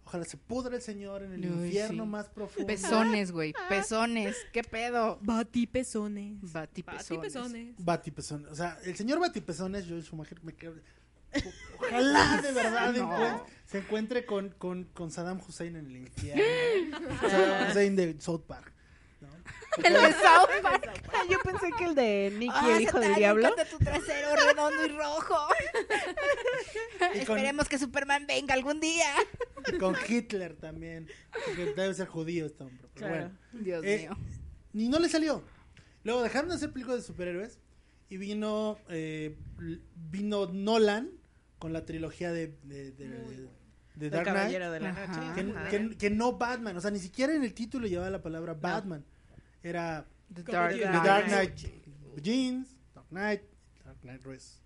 Ojalá se pudra el señor en el Uy, infierno sí. más profundo. Pezones, güey. Pezones. ¿Qué pedo? Batipezones. Batipezones. Batipezones. Batipezones. O sea, el señor Batipezones, Joel Schumacher, me queda- o- Ojalá de verdad No. se encuentre con, con, con Saddam Hussein en el infierno. Saddam Hussein de South Park. ¿no? El de South Park. Ah, yo pensé que el de Nicky, el hijo del diablo. tu trasero redondo y rojo. Y con, que Superman venga algún día. con Hitler también. Porque debe ser judío este hombre. pero Claro. bueno. Dios Eh, mío. Y no le salió. Luego dejaron de hacer películas de superhéroes y vino eh, vino Nolan con la trilogía de, de, de- de El Dark Knight. de la Ajá. Que, Ajá. que- que no Batman, o sea, ni siquiera en el título llevaba la palabra Batman. Era The The Dark Dark Knight. Knight Jeans, Dark Knight, Dark Knight Dress.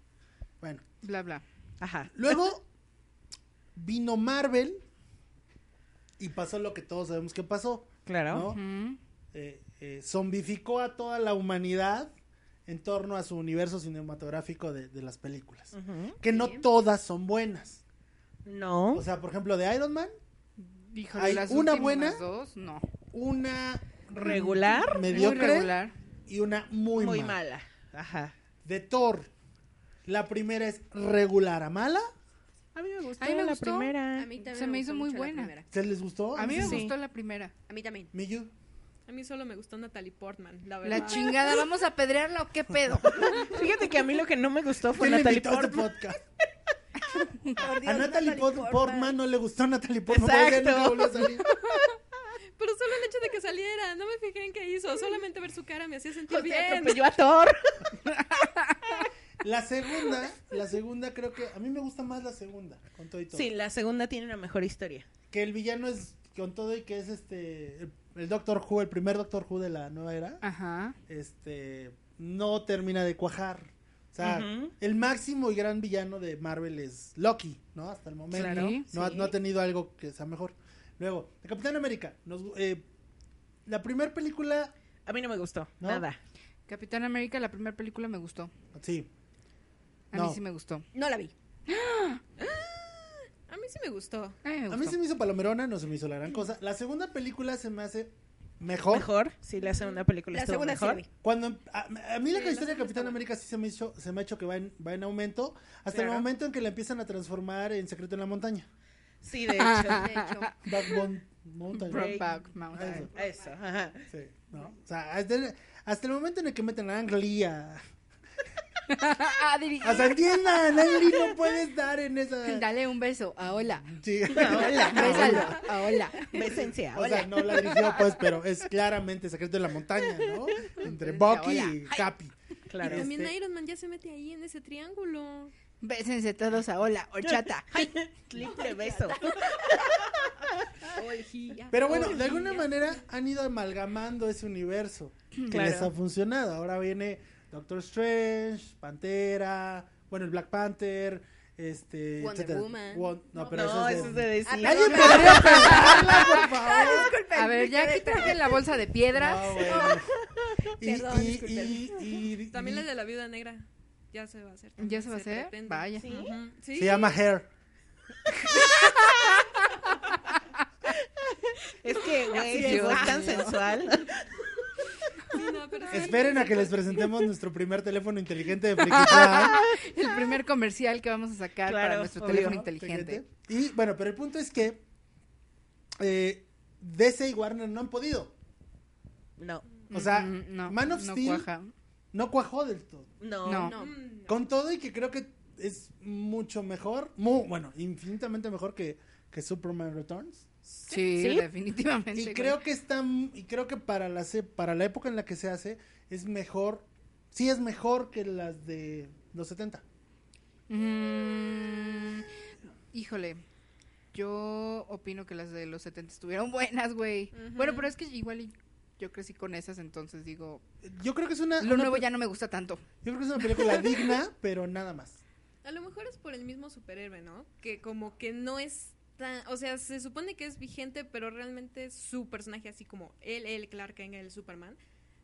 Bueno, Bla, bla. Ajá. luego vino Marvel y pasó lo que todos sabemos que pasó. Claro. eh, eh, zombificó a toda la humanidad en torno a su universo cinematográfico de, de las películas. Que no todas son buenas. No. O sea, por ejemplo, de Iron Man, Híjole, Hay las una buena. dos, no. una Regular. mediocre Muy regular. y una muy, Muy mala. mala. Ajá. De Thor, la primera es regular a mala. A mí me gustó A mí me la gustó. primera. A mí también Se me hizo muy buena. ¿Se les gustó? A mí me Sí. gustó la primera. A mí también. Miyu. A mí solo me gustó Natalie Portman, la verdad. La chingada, ¿vamos a apedrearla o qué pedo? Fíjate que a mí lo que no me gustó fue ¿Quién le Natalie este Portman. Dios, A Natalie, Natalie Port- Portman. Portman no le gustó a Natalie Portman. Exacto. a salir. Pero solo el hecho de que saliera, no me fijé en qué hizo. Solamente ver su cara me hacía sentir O sea, bien. atropelló a Thor. La segunda, la segunda creo que a mí me gusta más la segunda, con todo y todo. Sí, la segunda tiene una mejor historia. Que el villano es con todo y que es este el, el Doctor Who, el primer Doctor Who de la nueva era, Ajá. este no termina de cuajar. O sea, el máximo y gran villano de Marvel es Loki, ¿no? Hasta el momento. Claro, no, ha, sí. no ha tenido algo que sea mejor. Luego, de Capitán América. Nos, eh, la primera película, A mí no me gustó. ¿No? Nada. Capitán América, la primera película me gustó. sí. A No. mí sí me gustó. No la vi. A mí sí me gustó. A mí me A mí gustó. se me hizo palomerona, no se me hizo la gran cosa. La segunda película se me hace mejor. Mejor. Sí, la segunda película La segunda mejor. vi. Cuando a, a mí la Sí, historia de Capitán América sí se me hizo, se me ha hecho que va en, va en aumento hasta el momento en que la empiezan a transformar en Secreto en la Montaña. Sí, de hecho. De hecho. Backbone Mountain. Brokeback. Mountain. Eso. Ajá. Sí, ¿no? O sea, hasta el, hasta el momento en el que meten a Ang A... Ah, diri- O sea, entiendan, Ang Lee no puede estar en esa... Dale un beso. A hola. Sí. Hola. Bésalo. A hola. Bésense O sea, no la dirigió, pues, pero es claramente Secreto en la Montaña, ¿no? Entre Bucky Hola. y Capi. Claro. Y también Este- Iron Man ya se mete ahí en ese triángulo. Bésense todos a hola. Horchata. Triple beso. Pero bueno, de alguna manera han ido amalgamando ese universo. Que Claro. les ha funcionado. Ahora viene Doctor Strange, Pantera, bueno, el Black Panther, este, Wonder etcétera. Woman. Won- no, pero No, eso es es de... de DC. Ah, ¡Alguien perdón, podría pensarla, por favor! Disculpen, A ver, ya quedé quítate la bolsa de piedras. No, bueno. Y, Perdón, y- y- y- También y- la de la viuda negra. Ya se va a hacer. ¿Ya se va a hacer? pretende. Vaya. Ujú. Sí. se llama Hair. Es que, güey, es tan sensual. Sí, no, pero sí. Esperen a que les presentemos nuestro primer teléfono inteligente de Friki Time. El primer comercial que vamos a sacar para nuestro obvio. teléfono inteligente. Y bueno, pero el punto es que eh, DC y Warner no han podido. No, O sea, no, Man of no Steel cuaja. no cuajó del todo. no, No. No. Con todo y que creo que es mucho mejor, bueno, infinitamente mejor que, que Superman Returns. Sí, ¿Sí? definitivamente. Y creo que está y creo que para la se- para la época en la que se hace es mejor, sí es mejor que las de los 70. Mm, híjole, yo opino que las de los 70 estuvieron buenas, güey. Bueno, pero es que igual yo crecí con esas, entonces digo, Yo creo que es una, lo una nuevo ya no me gusta tanto. yo creo que es una película digna, pero nada más. A lo mejor es por el mismo superhéroe, ¿no? Que como que no es tan... O sea, se supone que es vigente, pero realmente su personaje, así como él, el Clark Kent, el Superman,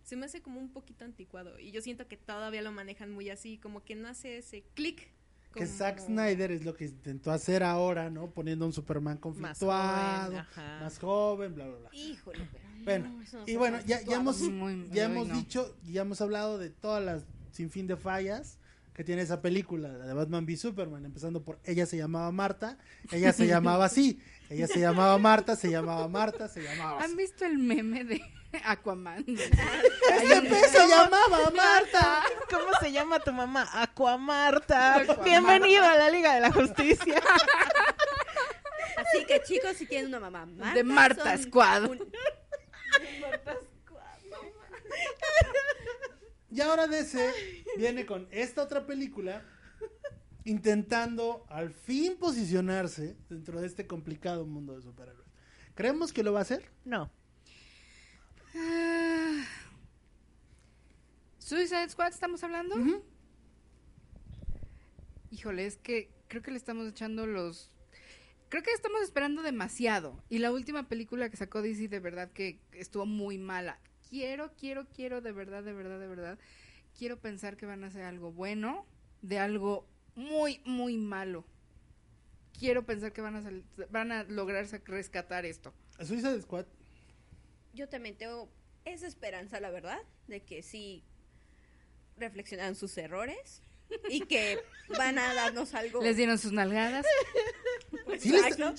se me hace como un poquito anticuado. Y yo siento que todavía lo manejan muy así, como que no hace ese clic. Que Zack Snyder es lo que intentó hacer ahora, ¿no? Poniendo un Superman más conflictuado, joven, más joven, bla, bla, bla. Híjole, pero Bueno, no, y bueno, ya, ya hemos, Muy- ya hemos no. dicho, ya hemos hablado de todas las sinfín de fallas que tiene esa película, la de Batman v Superman, empezando por ella se llamaba Marta, ella se llamaba así, ella se llamaba Marta, se llamaba Marta, se llamaba ¿Han así. visto el meme de Aquaman? Este pez se llamaba Marta. ¿Cómo se llama tu mamá? Aquamarta. Aquamarta. Bienvenido a la Liga de la Justicia. Así que chicos, si tienen una mamá Marta, De Marta Squad. un- Y ahora DC viene con esta otra película intentando al fin posicionarse dentro de este complicado mundo de superhéroes. ¿Creemos que lo va a hacer? No. Ah, Suicide Squad, ¿estamos hablando? Híjole, es que creo que le estamos echando los... Creo que estamos esperando demasiado. Y la última película que sacó DC de verdad que estuvo muy mala. Quiero, quiero, quiero, de verdad, de verdad, de verdad. Quiero pensar que van a hacer algo bueno de algo muy, muy malo. Quiero pensar que van a, van a lograr rescatar esto. Suicide Squad Yo también tengo esa esperanza, la verdad, de que sí reflexionan sus errores y que van a darnos algo. Les dieron sus nalgadas. ¿Sí les- Exacto.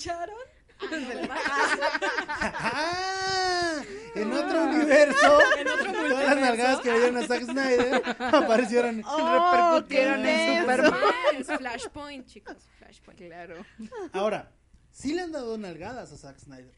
¡Ah! En otro universo, todas las nalgadas que veían a Zack Snyder aparecieron. Oh, repercutieron en. Superman. Es Flashpoint, chicos, Flashpoint. Claro. Ahora, sí le han dado nalgadas a Zack Snyder.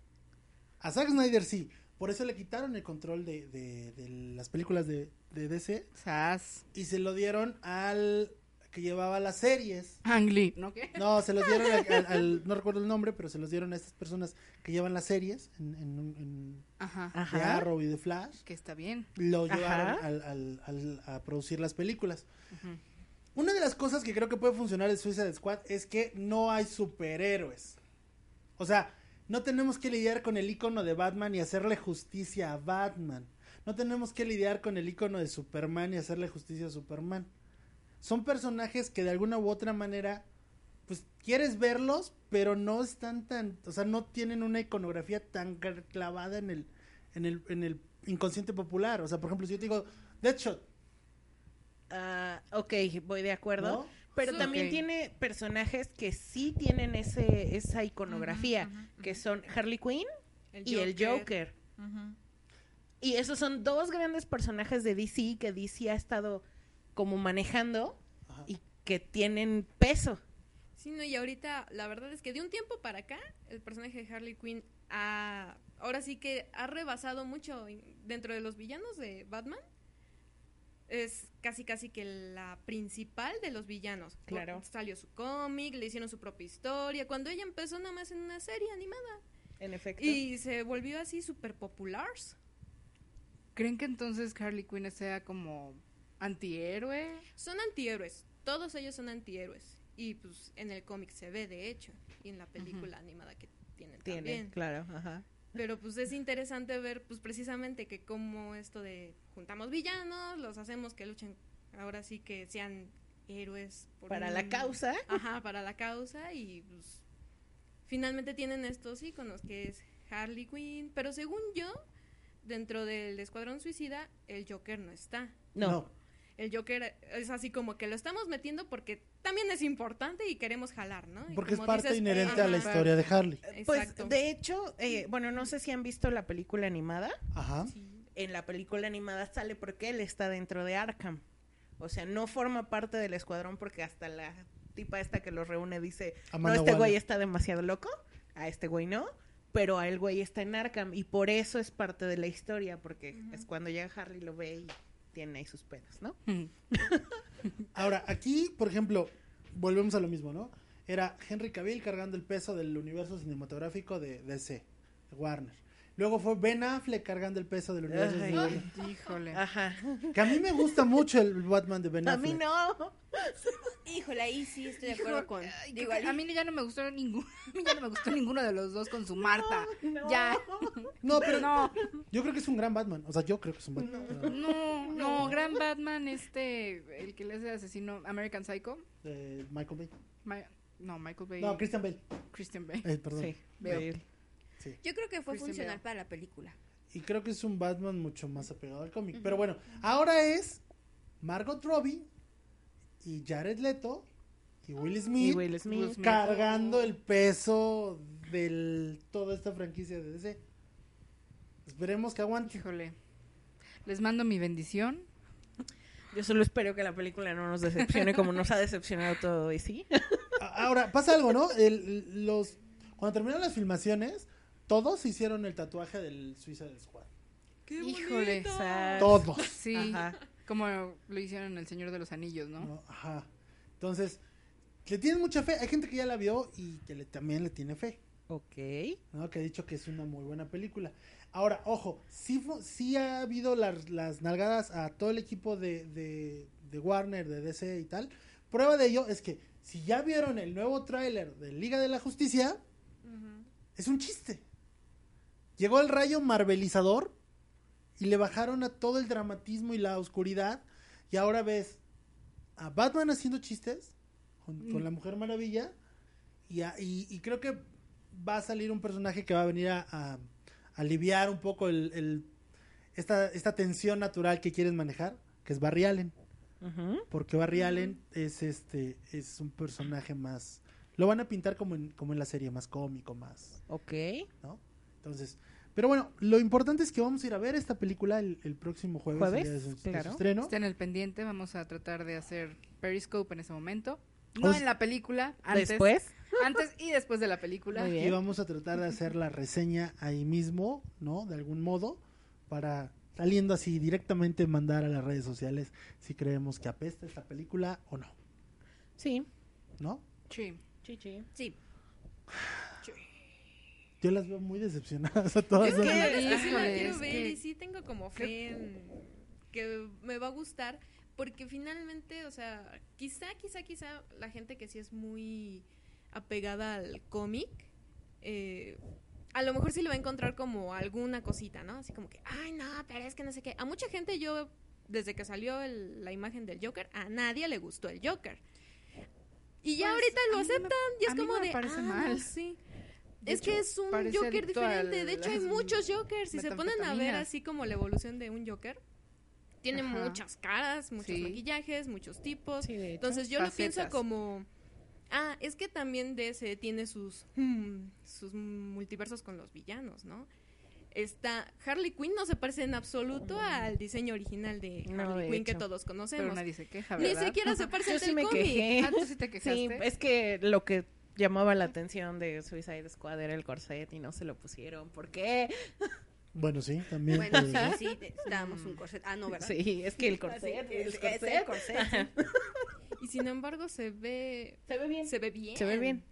A Zack Snyder sí. Por eso le quitaron el control de, de- de las películas de, de DC Sas. y se lo dieron al que llevaba las series. Ang Lee, ¿no qué? No, se los dieron al, al- al- no recuerdo el nombre, pero se los dieron a estas personas que llevan las series en, en, en- Ajá. de Ajá. Arrow y de Flash. Que está bien. Lo llevaron al- al- al- a producir las películas. Una de las cosas que creo que puede funcionar en Suicide Squad es que no hay superhéroes. O sea, no tenemos que lidiar con el icono de Batman y hacerle justicia a Batman. No tenemos que lidiar con el icono de Superman y hacerle justicia a Superman. Son personajes que de alguna u otra manera, pues quieres verlos, pero no están tan, o sea, no tienen una iconografía tan cl- clavada en el, en el, en el inconsciente popular. O sea, por ejemplo, si yo te digo Deadshot, Ah, ok, voy de acuerdo. ¿no? Pero Sí. también tiene personajes que sí tienen ese, esa iconografía, que son Harley Quinn y el Joker. Y esos son dos grandes personajes de DC que DC ha estado como manejando Ajá. y que tienen peso. Sí, no, y ahorita la verdad es que de un tiempo para acá, el personaje de Harley Quinn ha, ahora sí que ha rebasado mucho en- dentro de los villanos de Batman. Es casi casi que la principal de los villanos. Claro. Salió su cómic, le hicieron su propia historia. Cuando ella empezó nada más en una serie animada. En efecto. Y se volvió así súper popular. ¿Creen que entonces Harley Quinn sea como antihéroe? Son antihéroes. Todos ellos son antihéroes. Y pues en el cómic se ve de hecho. Y en la película animada que tienen tiene, también. claro, ajá. Pero pues es interesante ver pues precisamente que como esto de juntamos villanos, los hacemos que luchen ahora sí que sean héroes por Para un- la causa. Ajá, para la causa y pues finalmente tienen estos íconos que es Harley Quinn, pero según yo dentro del Escuadrón Suicida, el Joker no está. No. El Joker es así como que lo estamos metiendo porque también es importante y queremos jalar, ¿no? Y Porque es parte dices, inherente a la historia de Harley. Pues Exacto. de hecho, eh, bueno, no sé si han visto la película animada. Ajá. En la película animada sale porque él está dentro de Arkham. O sea, no forma parte del escuadrón porque hasta la tipa esta que los reúne dice, Amanda no, este güey está demasiado loco, a este güey no, pero a el güey está en Arkham y por eso es parte de la historia, porque es cuando llega Harley lo ve y tiene ahí sus penas, ¿no? Ahora, aquí, por ejemplo, volvemos a lo mismo, ¿no? Era Henry Cavill cargando el peso del universo cinematográfico de DC, de Warner. Luego fue Ben Affleck cargando el peso del universo Ay. cinematográfico. Híjole. Ajá. Que a mí me gusta mucho el Batman de Ben A Affleck. mí no. Híjole, ahí sí estoy de acuerdo con. Digo, a mí ya no me gustó ninguno, a mí ya no me gustó ninguno de los dos con su Marta. no. Ya. No, pero No, yo creo que es un gran Batman. O sea, yo creo que es un Batman. no, no, gran Batman este el que le hace asesino American Psycho. Eh, Michael Bay. Ma- no, Michael Bay. No, Christian Bale. Christian Bale. Eh, perdón. Sí, de él. Sí. Yo creo que fue Christian funcional Bale. para la película. Y creo que es un Batman mucho más apegado al cómic. Pero bueno, ahora es Margot Robbie y Jared Leto y Will Smith, Y Will Smith. Will Smith. cargando el peso de toda esta franquicia de DC. Esperemos que aguante. Híjole. Les mando mi bendición. Yo solo espero que la película no nos decepcione como nos ha decepcionado todo y sí. Ahora, pasa algo, ¿no? El- los, cuando terminaron las filmaciones, todos hicieron el tatuaje del Suicide Squad. Híjole. Todos. Sí. Ajá. Como lo hicieron en El Señor de los Anillos, ¿no? ¿no? Ajá. Entonces, le tienen mucha fe. Hay gente que ya la vio y que le, también le tiene fe. Ok. ¿no? Que ha dicho que es una muy buena película. Ahora, ojo, sí, sí ha habido las, las nalgadas a todo el equipo de, de, de Warner, de DC y tal. Prueba de ello es que si ya vieron el nuevo tráiler de Liga de la Justicia, es un chiste. Llegó el rayo marvelizador y le bajaron a todo el dramatismo y la oscuridad. Y ahora ves a Batman haciendo chistes con, con la Mujer Maravilla. Y, a- y- y creo que va a salir un personaje que va a venir a, a aliviar un poco el, el- esta, esta tensión natural que quieren manejar, que es Barry Allen. Porque Barry Allen es este es un personaje más lo van a pintar como en, como en la serie más cómico más Ok. ¿no? Entonces pero bueno lo importante es que vamos a ir a ver esta película el, el próximo jueves, Jueves, el su- claro. estreno Estén al pendiente, vamos a tratar de hacer Periscope en ese momento. No en la película, antes, Después. antes y después de la película. Y vamos a tratar de hacer la reseña ahí mismo no de algún modo para saliendo así directamente mandar a las redes sociales si creemos que apesta esta película o no Sí. no Sí. Chichi. Sí. Yo las veo muy decepcionadas a todas Es que, ¿no? es que sí la quiero es ver que- y sí tengo como fe en que me va a gustar porque finalmente, o sea, quizá, quizá, quizá la gente que sí es muy apegada al cómic, eh, a lo mejor sí le va a encontrar como alguna cosita, ¿no? Así como que, ay, no, pero es que no sé qué. A mucha gente yo, desde que salió el- la imagen del Joker, a nadie le gustó el Joker. Y ya Pues, ahorita lo me- aceptan y a es mí no como me de, parece ah, mal. sí. Es que es un Joker diferente. De hecho, hay muchos Jokers. Si se ponen a ver así como la evolución de un Joker, tiene Ajá. muchas caras, muchos Sí. maquillajes, muchos tipos. Sí, de hecho. Entonces yo lo pienso como... Ah, es que también DC tiene sus, hmm, sus multiversos con los villanos, ¿no? Está Harley Quinn no se parece en absoluto al diseño original de No, Harley de Quinn que todos Pero conocemos. nadie se queja, Ni siquiera se parece al sí cómic. quejé. Ah, ¿tú sí te quejaste? Sí, es que lo que llamaba la atención de Suicide Squad era el corset y no se lo pusieron. ¿Por qué? bueno sí también Bueno, puede ser. sí, sí, necesitábamos un corset. Ah, no, ¿verdad? Sí, es que el Sí, corset. es- el es el corset. Y sin embargo se ve... Se ve bien. Se ve bien. Se ve bien.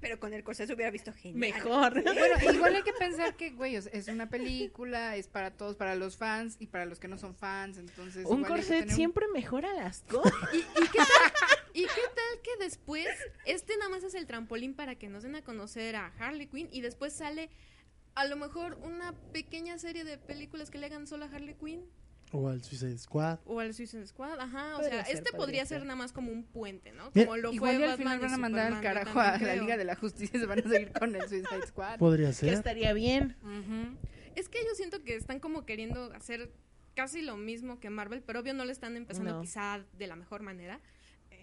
Pero con el corset se hubiera visto genial. Mejor. Bueno, igual hay que pensar que, güey, es una película, es para todos, para los fans y para los que no son fans, entonces... Un corset un- siempre mejora las cosas. ¿Y, y qué tal, ¿Y qué tal que después este nada más es el trampolín para que nos den a conocer a Harley Quinn y después sale a lo mejor una pequeña serie de películas que le hagan solo a Harley Quinn o al Suicide Squad o al Suicide Squad? Ajá, o Podría sea, ser, este podría ser ser. nada más como un puente, ¿no? Como lo Igual fue y al Batman final van a mandar al carajo a la. Liga de la Justicia y se van a seguir con el Suicide Squad. podría que ser estaría bien. Es que yo siento que están como queriendo hacer casi lo mismo que Marvel, pero obvio no le están empezando No. pisar de la mejor manera.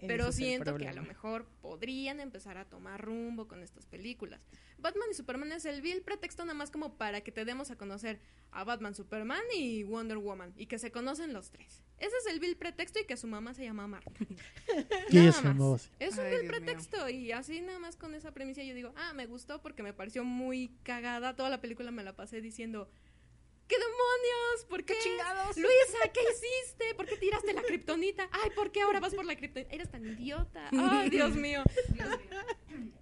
Pero siento que a lo mejor podrían empezar a tomar rumbo con estas películas. Batman y Superman es el vil pretexto nada más como para que te demos a conocer a Batman, Superman y Wonder Woman y que se conocen los tres. Ese es el vil pretexto y que su mamá se llama Marta. Nada más. Es un Ay, vil Dios mío. pretexto y así nada más con esa premisa yo digo, ah, me gustó porque me pareció muy cagada. Toda la película me la pasé diciendo, ¿qué demonios? ¿Por qué? chingados? Luisa, ¿qué hiciste? ¿Por qué tiraste la kriptonita? Ay, ¿por qué ahora vas por la kriptonita? Eres tan idiota. Ay, Dios mío.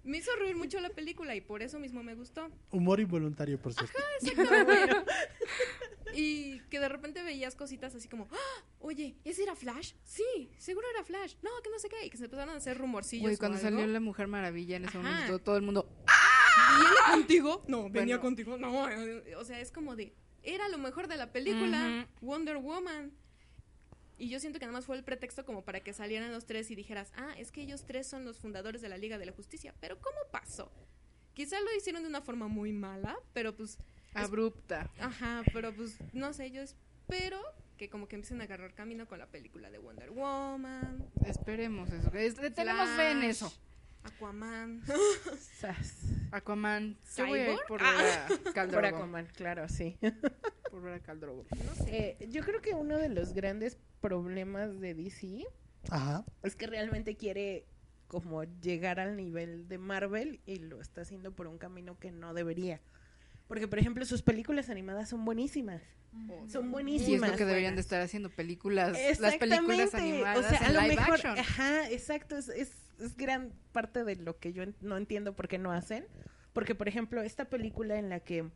Me hizo reír mucho la película y por eso mismo me gustó. Humor involuntario, por cierto. Exactamente. y que de repente veías cositas así como, "Ah, oye, ¿ese era Flash? Sí, seguro era Flash. No, que no sé qué. Y que se empezaron a hacer rumorcillos. O cuando algo. salió La Mujer Maravilla en ese Ajá. momento, todo el mundo... ¿Viene contigo? No, venía Bueno. contigo. No, eh, o sea, es como de, era lo mejor de la película, Wonder Woman. Y yo siento que nada más fue el pretexto como para que salieran los tres y dijeras, ah, es que ellos tres son los fundadores de la Liga de la Justicia. Pero ¿cómo pasó? Quizá lo hicieron de una forma muy mala, pero pues, Abrupta. ajá, pero pues, no sé, yo espero que como que empiecen a agarrar camino con la película de Wonder Woman. Esperemos eso. Es- tenemos fe en eso. Aquaman. Sas. Aquaman. Yo voy a ir ¿Cyborg? por Ah. Por Aquaman, claro, sí. Por ver a. No sé. Eh, yo creo que uno de los grandes problemas de DC Ajá. es que realmente quiere como llegar al nivel de Marvel y lo está haciendo por un camino que no debería. Porque, por ejemplo, sus películas animadas son buenísimas. Son Y es buenísimas. lo que deberían de estar haciendo películas, las películas animadas o sea, a en lo live mejor, action. ajá, exacto, es, es, es gran parte de lo que yo no entiendo por qué no hacen. Porque, por ejemplo, esta película en la que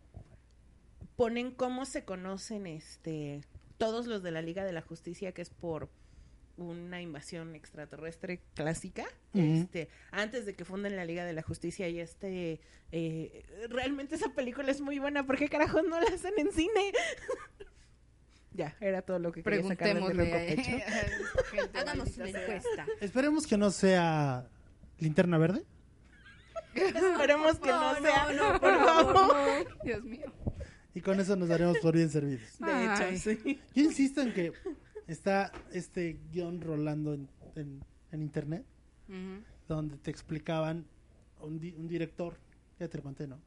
ponen cómo se conocen este todos los de la Liga de la Justicia, que es por una invasión extraterrestre clásica, este, antes de que funden la Liga de la Justicia y este, eh, realmente esa película es muy buena, ¿por qué carajos no la hacen en cine? ya, era todo lo que quería sacar de mi Preguntémosle ronco a pecho. maldita una encuesta. Esperemos que no sea Linterna Verde. Esperemos que no, No, sea, no, no, por favor. Dios mío. Y con eso nos daremos por bien servidos. De Ay. hecho, sí. Yo insisto en que está este guion rolando en, en- en internet, donde te explicaban un, di- un director, ya te lo conté, ¿no?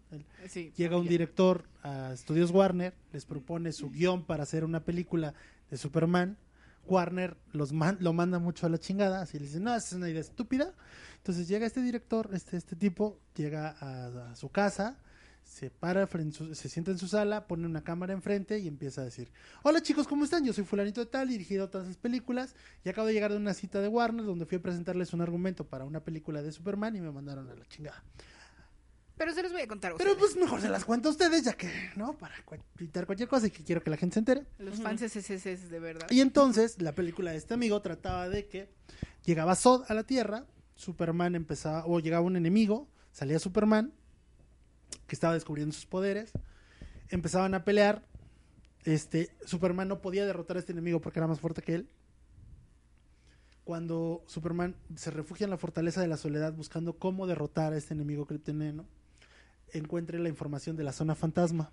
Sí. llega un director a Estudios Warner, les propone su guion para hacer una película de Superman. Warner los man- lo manda mucho a la chingada, así le dice, no, esa es una idea estúpida. Entonces llega este director, este, este tipo, llega a, a su casa, se para, frente- se sienta en su sala, pone una cámara enfrente y empieza a decir, hola chicos, ¿cómo están? Yo soy fulanito de tal, dirigido a todas las películas y acabo de llegar de una cita de Warner donde fui a presentarles un argumento para una película de Superman y me mandaron a la chingada. Pero se los voy a contar a Pero ustedes. pues mejor se las cuento a ustedes, ya que, ¿no? Para evitar cualquier cosa y que quiero que la gente se entere. Los fans SSS de verdad. Y entonces, la película de este amigo trataba de que llegaba Zod a la Tierra, Superman empezaba, o llegaba un enemigo, salía Superman, que estaba descubriendo sus poderes, empezaban a pelear, este, Superman no podía derrotar a este enemigo porque era más fuerte que él. Cuando Superman se refugia en la fortaleza de la soledad buscando cómo derrotar a este enemigo kryptoniano, encuentra la información de la zona fantasma.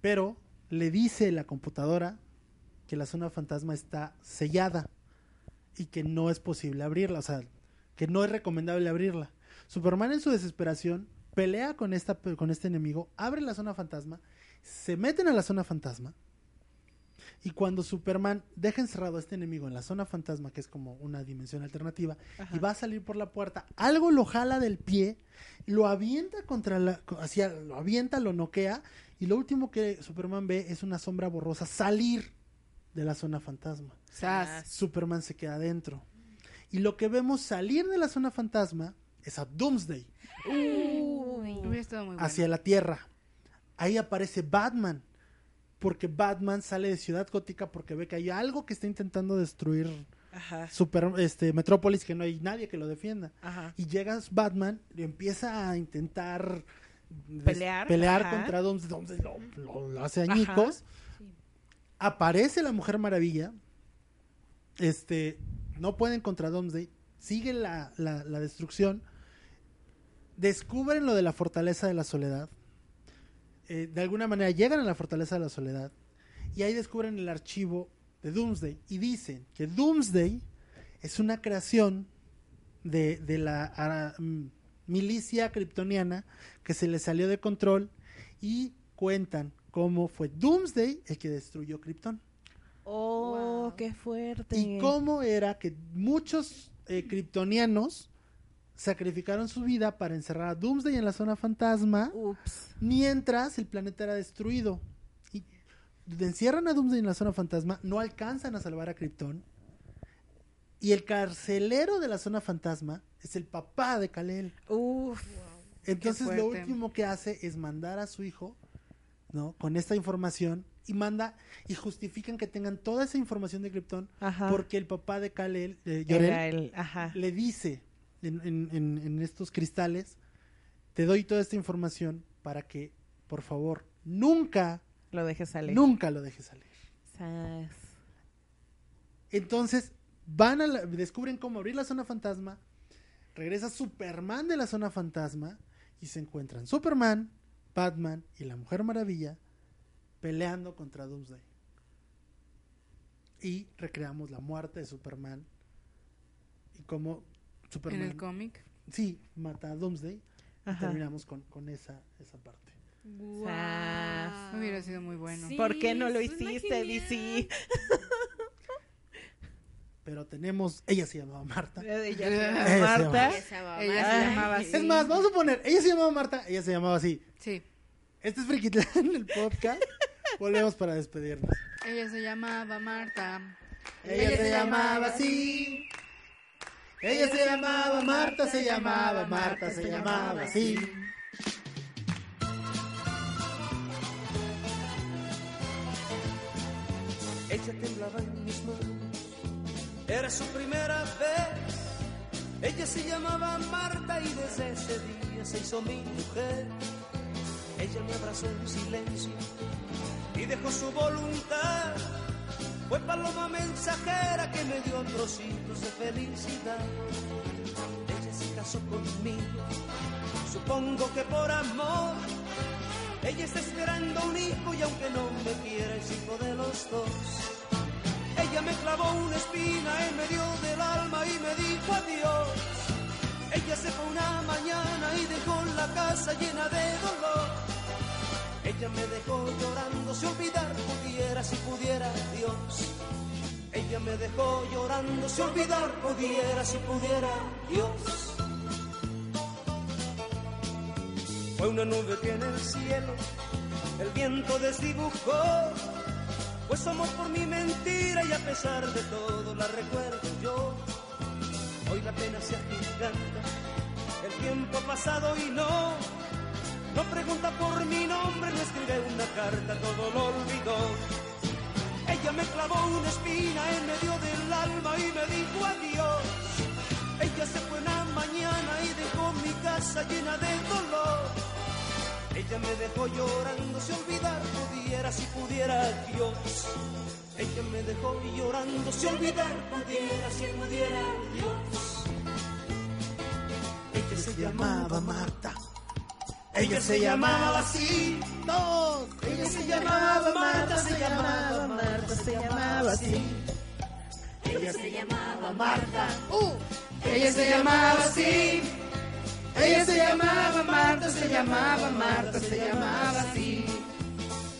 Pero le dice la computadora que la zona fantasma está sellada y que no es posible abrirla, o sea, que no es recomendable abrirla. Superman en su desesperación pelea con esta con este enemigo, abre la zona fantasma, se meten a la zona fantasma y cuando Superman deja encerrado a este enemigo en la zona fantasma, que es como una dimensión alternativa, y va a salir por la puerta, algo lo jala del pie, lo avienta contra la, hacia, lo avienta, lo noquea, y lo último que Superman ve es una sombra borrosa salir de la zona fantasma. Sas. Superman se queda adentro. Y lo que vemos salir de la zona fantasma es a Doomsday muy bueno. hacia la Tierra. Ahí aparece Batman. Porque Batman sale de Ciudad Gótica porque ve que hay algo que está intentando destruir Ajá, Super, este, Metrópolis, que no hay nadie que lo defienda. ajá. Y llega Batman y empieza a intentar Pelear, pelear contra Doomsday. Doomsday lo, lo- lo hace añicos. Aparece la Mujer Maravilla. Este, no pueden contra Doomsday. Sigue la, la- la destrucción. Descubren lo de la fortaleza de la soledad. Eh, de alguna manera llegan a la fortaleza de la soledad y ahí descubren el archivo de Doomsday y dicen que Doomsday es una creación de, de la ah, mm, milicia kryptoniana que se le salió de control y cuentan cómo fue Doomsday el que destruyó Krypton. Oh, Wow. qué fuerte. Y cómo era que muchos eh, kryptonianos sacrificaron su vida para encerrar a Doomsday en la zona fantasma Ups. mientras el planeta era destruido. Y encierran a Doomsday en la zona fantasma, no alcanzan a salvar a Krypton. Y el carcelero de la zona fantasma es el papá de Kal-El. Uf. Entonces lo último que hace es mandar a su hijo, ¿no? Con esta información y manda y justifican que tengan toda esa información de Krypton Ajá. porque el papá de Kal-El, de Jor-El, Era el, ajá. le dice en, en- en- en estos cristales, te doy toda esta información para que, por favor, nunca, Lo dejes salir. nunca lo dejes salir. Sas. Entonces, van a la- descubren cómo abrir la zona fantasma, regresa Superman de la zona fantasma y se encuentran Superman, Batman y la Mujer Maravilla peleando contra Doomsday. Y recreamos la muerte de Superman y cómo En el cómic. sí, mata a Doomsday. Ajá. terminamos con, con esa, esa parte. Sas. Hubiera sido muy bueno. Sí, ¿Por qué no lo hiciste. DC? Pero tenemos, ella se llamaba Marta. Ella, Ella Marta. Ella se llamaba Ella Marta. se llamaba así. Es más, vamos a poner, ella se llamaba Marta, ella se llamaba así. Sí. Este es Frikitlán, el podcast. Volvemos para despedirnos. Ella se llamaba Marta. Ella se llamaba así. Ella se llamaba Marta, se llamaba Marta, se llamaba así. Ella temblaba en mis manos, era su primera vez. Ella se llamaba Marta y desde ese día se hizo mi mujer. Ella me abrazó en silencio y dejó su voluntad. Fue paloma mensajera que me dio trocitos de felicidad. Ella se casó conmigo, supongo que por amor. Ella está esperando un hijo y aunque no me quiera es hijo de los dos. Ella me clavó una espina en medio del alma y me dijo adiós. Ella se fue una mañana y dejó la casa llena de dolor. Ella me dejó llorando, si olvidar pudiera, si pudiera Dios. Ella me dejó llorando, si olvidar pudiera, si pudiera Dios. Fue una nube que en el cielo el viento desdibujó. Pues amor por mi mentira y a pesar de todo la recuerdo yo. Hoy la pena se agiganta, el tiempo ha pasado y no. No pregunta por mi nombre, no escribe una carta, todo lo olvidó. Ella me clavó una espina en medio del alma y me dijo adiós. Ella se fue una mañana y dejó mi casa llena de dolor. Ella me dejó llorando, si olvidar pudiera, si pudiera Dios. Ella me dejó llorando, si olvidar pudiera, si pudiera Dios. Ella se llamaba Marta. Ella se llamaba así. Todos. Ella se llamaba Marta, se llamaba Marta, se llamaba así. Ella se llamaba Marta. Ella se llamaba así. Ella se llamaba Marta, se llamaba Marta, se llamaba así.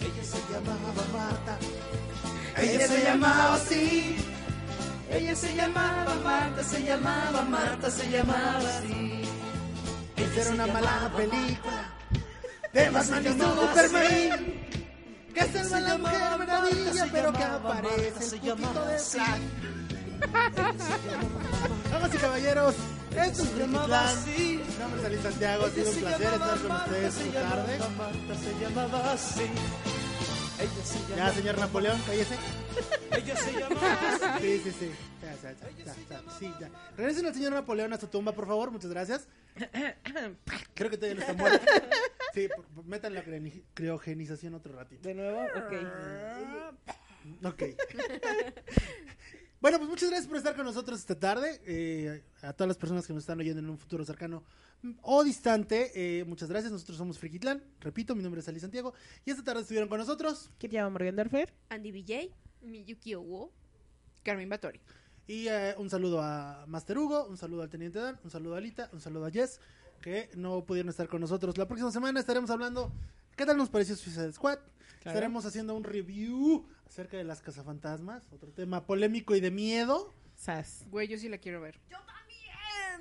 Ella se llamaba Marta. Ella se llamaba así. Ella se llamaba Marta, se llamaba Marta, se llamaba así. Esa era una mala película. De Batman y Superman. Que salva a la mujer maravilla, pero que aparece el putito de Flash. Damas y caballeros, esto es Frikitlán. Mi nombre es Ali Santiago, ha sido un placer estar con ustedes esta tarde. Ya, señor Napoleón, cállese. Ella se Sí, sí, sí. Ya, ya, ya, ya, ya, sí, ya. Regresen al señor Napoleón a su tumba, por favor. Muchas gracias. Creo que todavía no está muerto. Sí, metan la criogeni- criogenización otro ratito. De nuevo, ok. Ok. Bueno, pues muchas gracias por estar con nosotros esta tarde. Eh, a todas las personas que nos están oyendo en un futuro cercano o distante, eh, muchas gracias. Nosotros somos Frikitlán. Repito, mi nombre es Ali Santiago. Y esta tarde estuvieron con nosotros. ¿Quién llama Morgan Dorfer? Andy BJ. Miyuki Owo. Carmen Batori. Y eh, un saludo a Master Hugo, un saludo al Teniente Dan, un saludo a Alita, un saludo a Jess, que no pudieron estar con nosotros. La próxima semana estaremos hablando qué tal nos pareció Suicide Squad. Estaremos haciendo un review acerca de las cazafantasmas, otro tema polémico y de miedo. Sas. Güey, yo sí la quiero ver.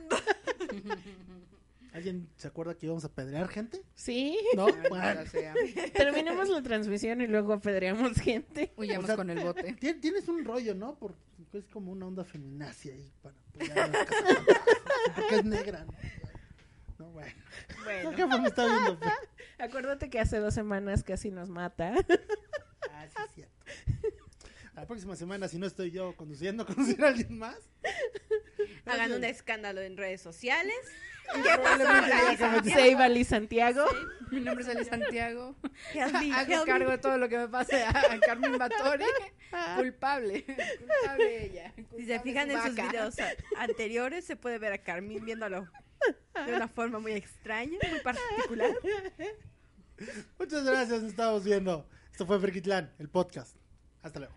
¿Alguien se acuerda que íbamos a pedrear gente? Sí. No, bueno. sea. Terminamos la transmisión y luego apedreamos gente. Huyamos O sea, con el bote. Tien- Tienes un rollo, ¿no? Porque es como una onda feminacia ahí para apoyar a las. Porque es negra, ¿no? No, bueno. Bueno, ¿Qué me está viendo? Fe? acuérdate que hace dos semanas casi nos mata. Ah, sí, es cierto. La próxima semana, si no estoy yo conduciendo, conducir a alguien más. Hagan un escándalo en redes sociales. Probablemente ya cometió- Seibali Santiago. Mi nombre es Ali Santiago. Hago cargo de todo lo que me pase a, a Carmen Batori. Culpable. Culpable ella. Si se fijan su en sus videos anteriores, se puede ver a Carmín viéndolo de una forma muy extraña, muy particular. Muchas gracias, nos estamos viendo. Esto fue Ferquitlán, el podcast. Hasta luego.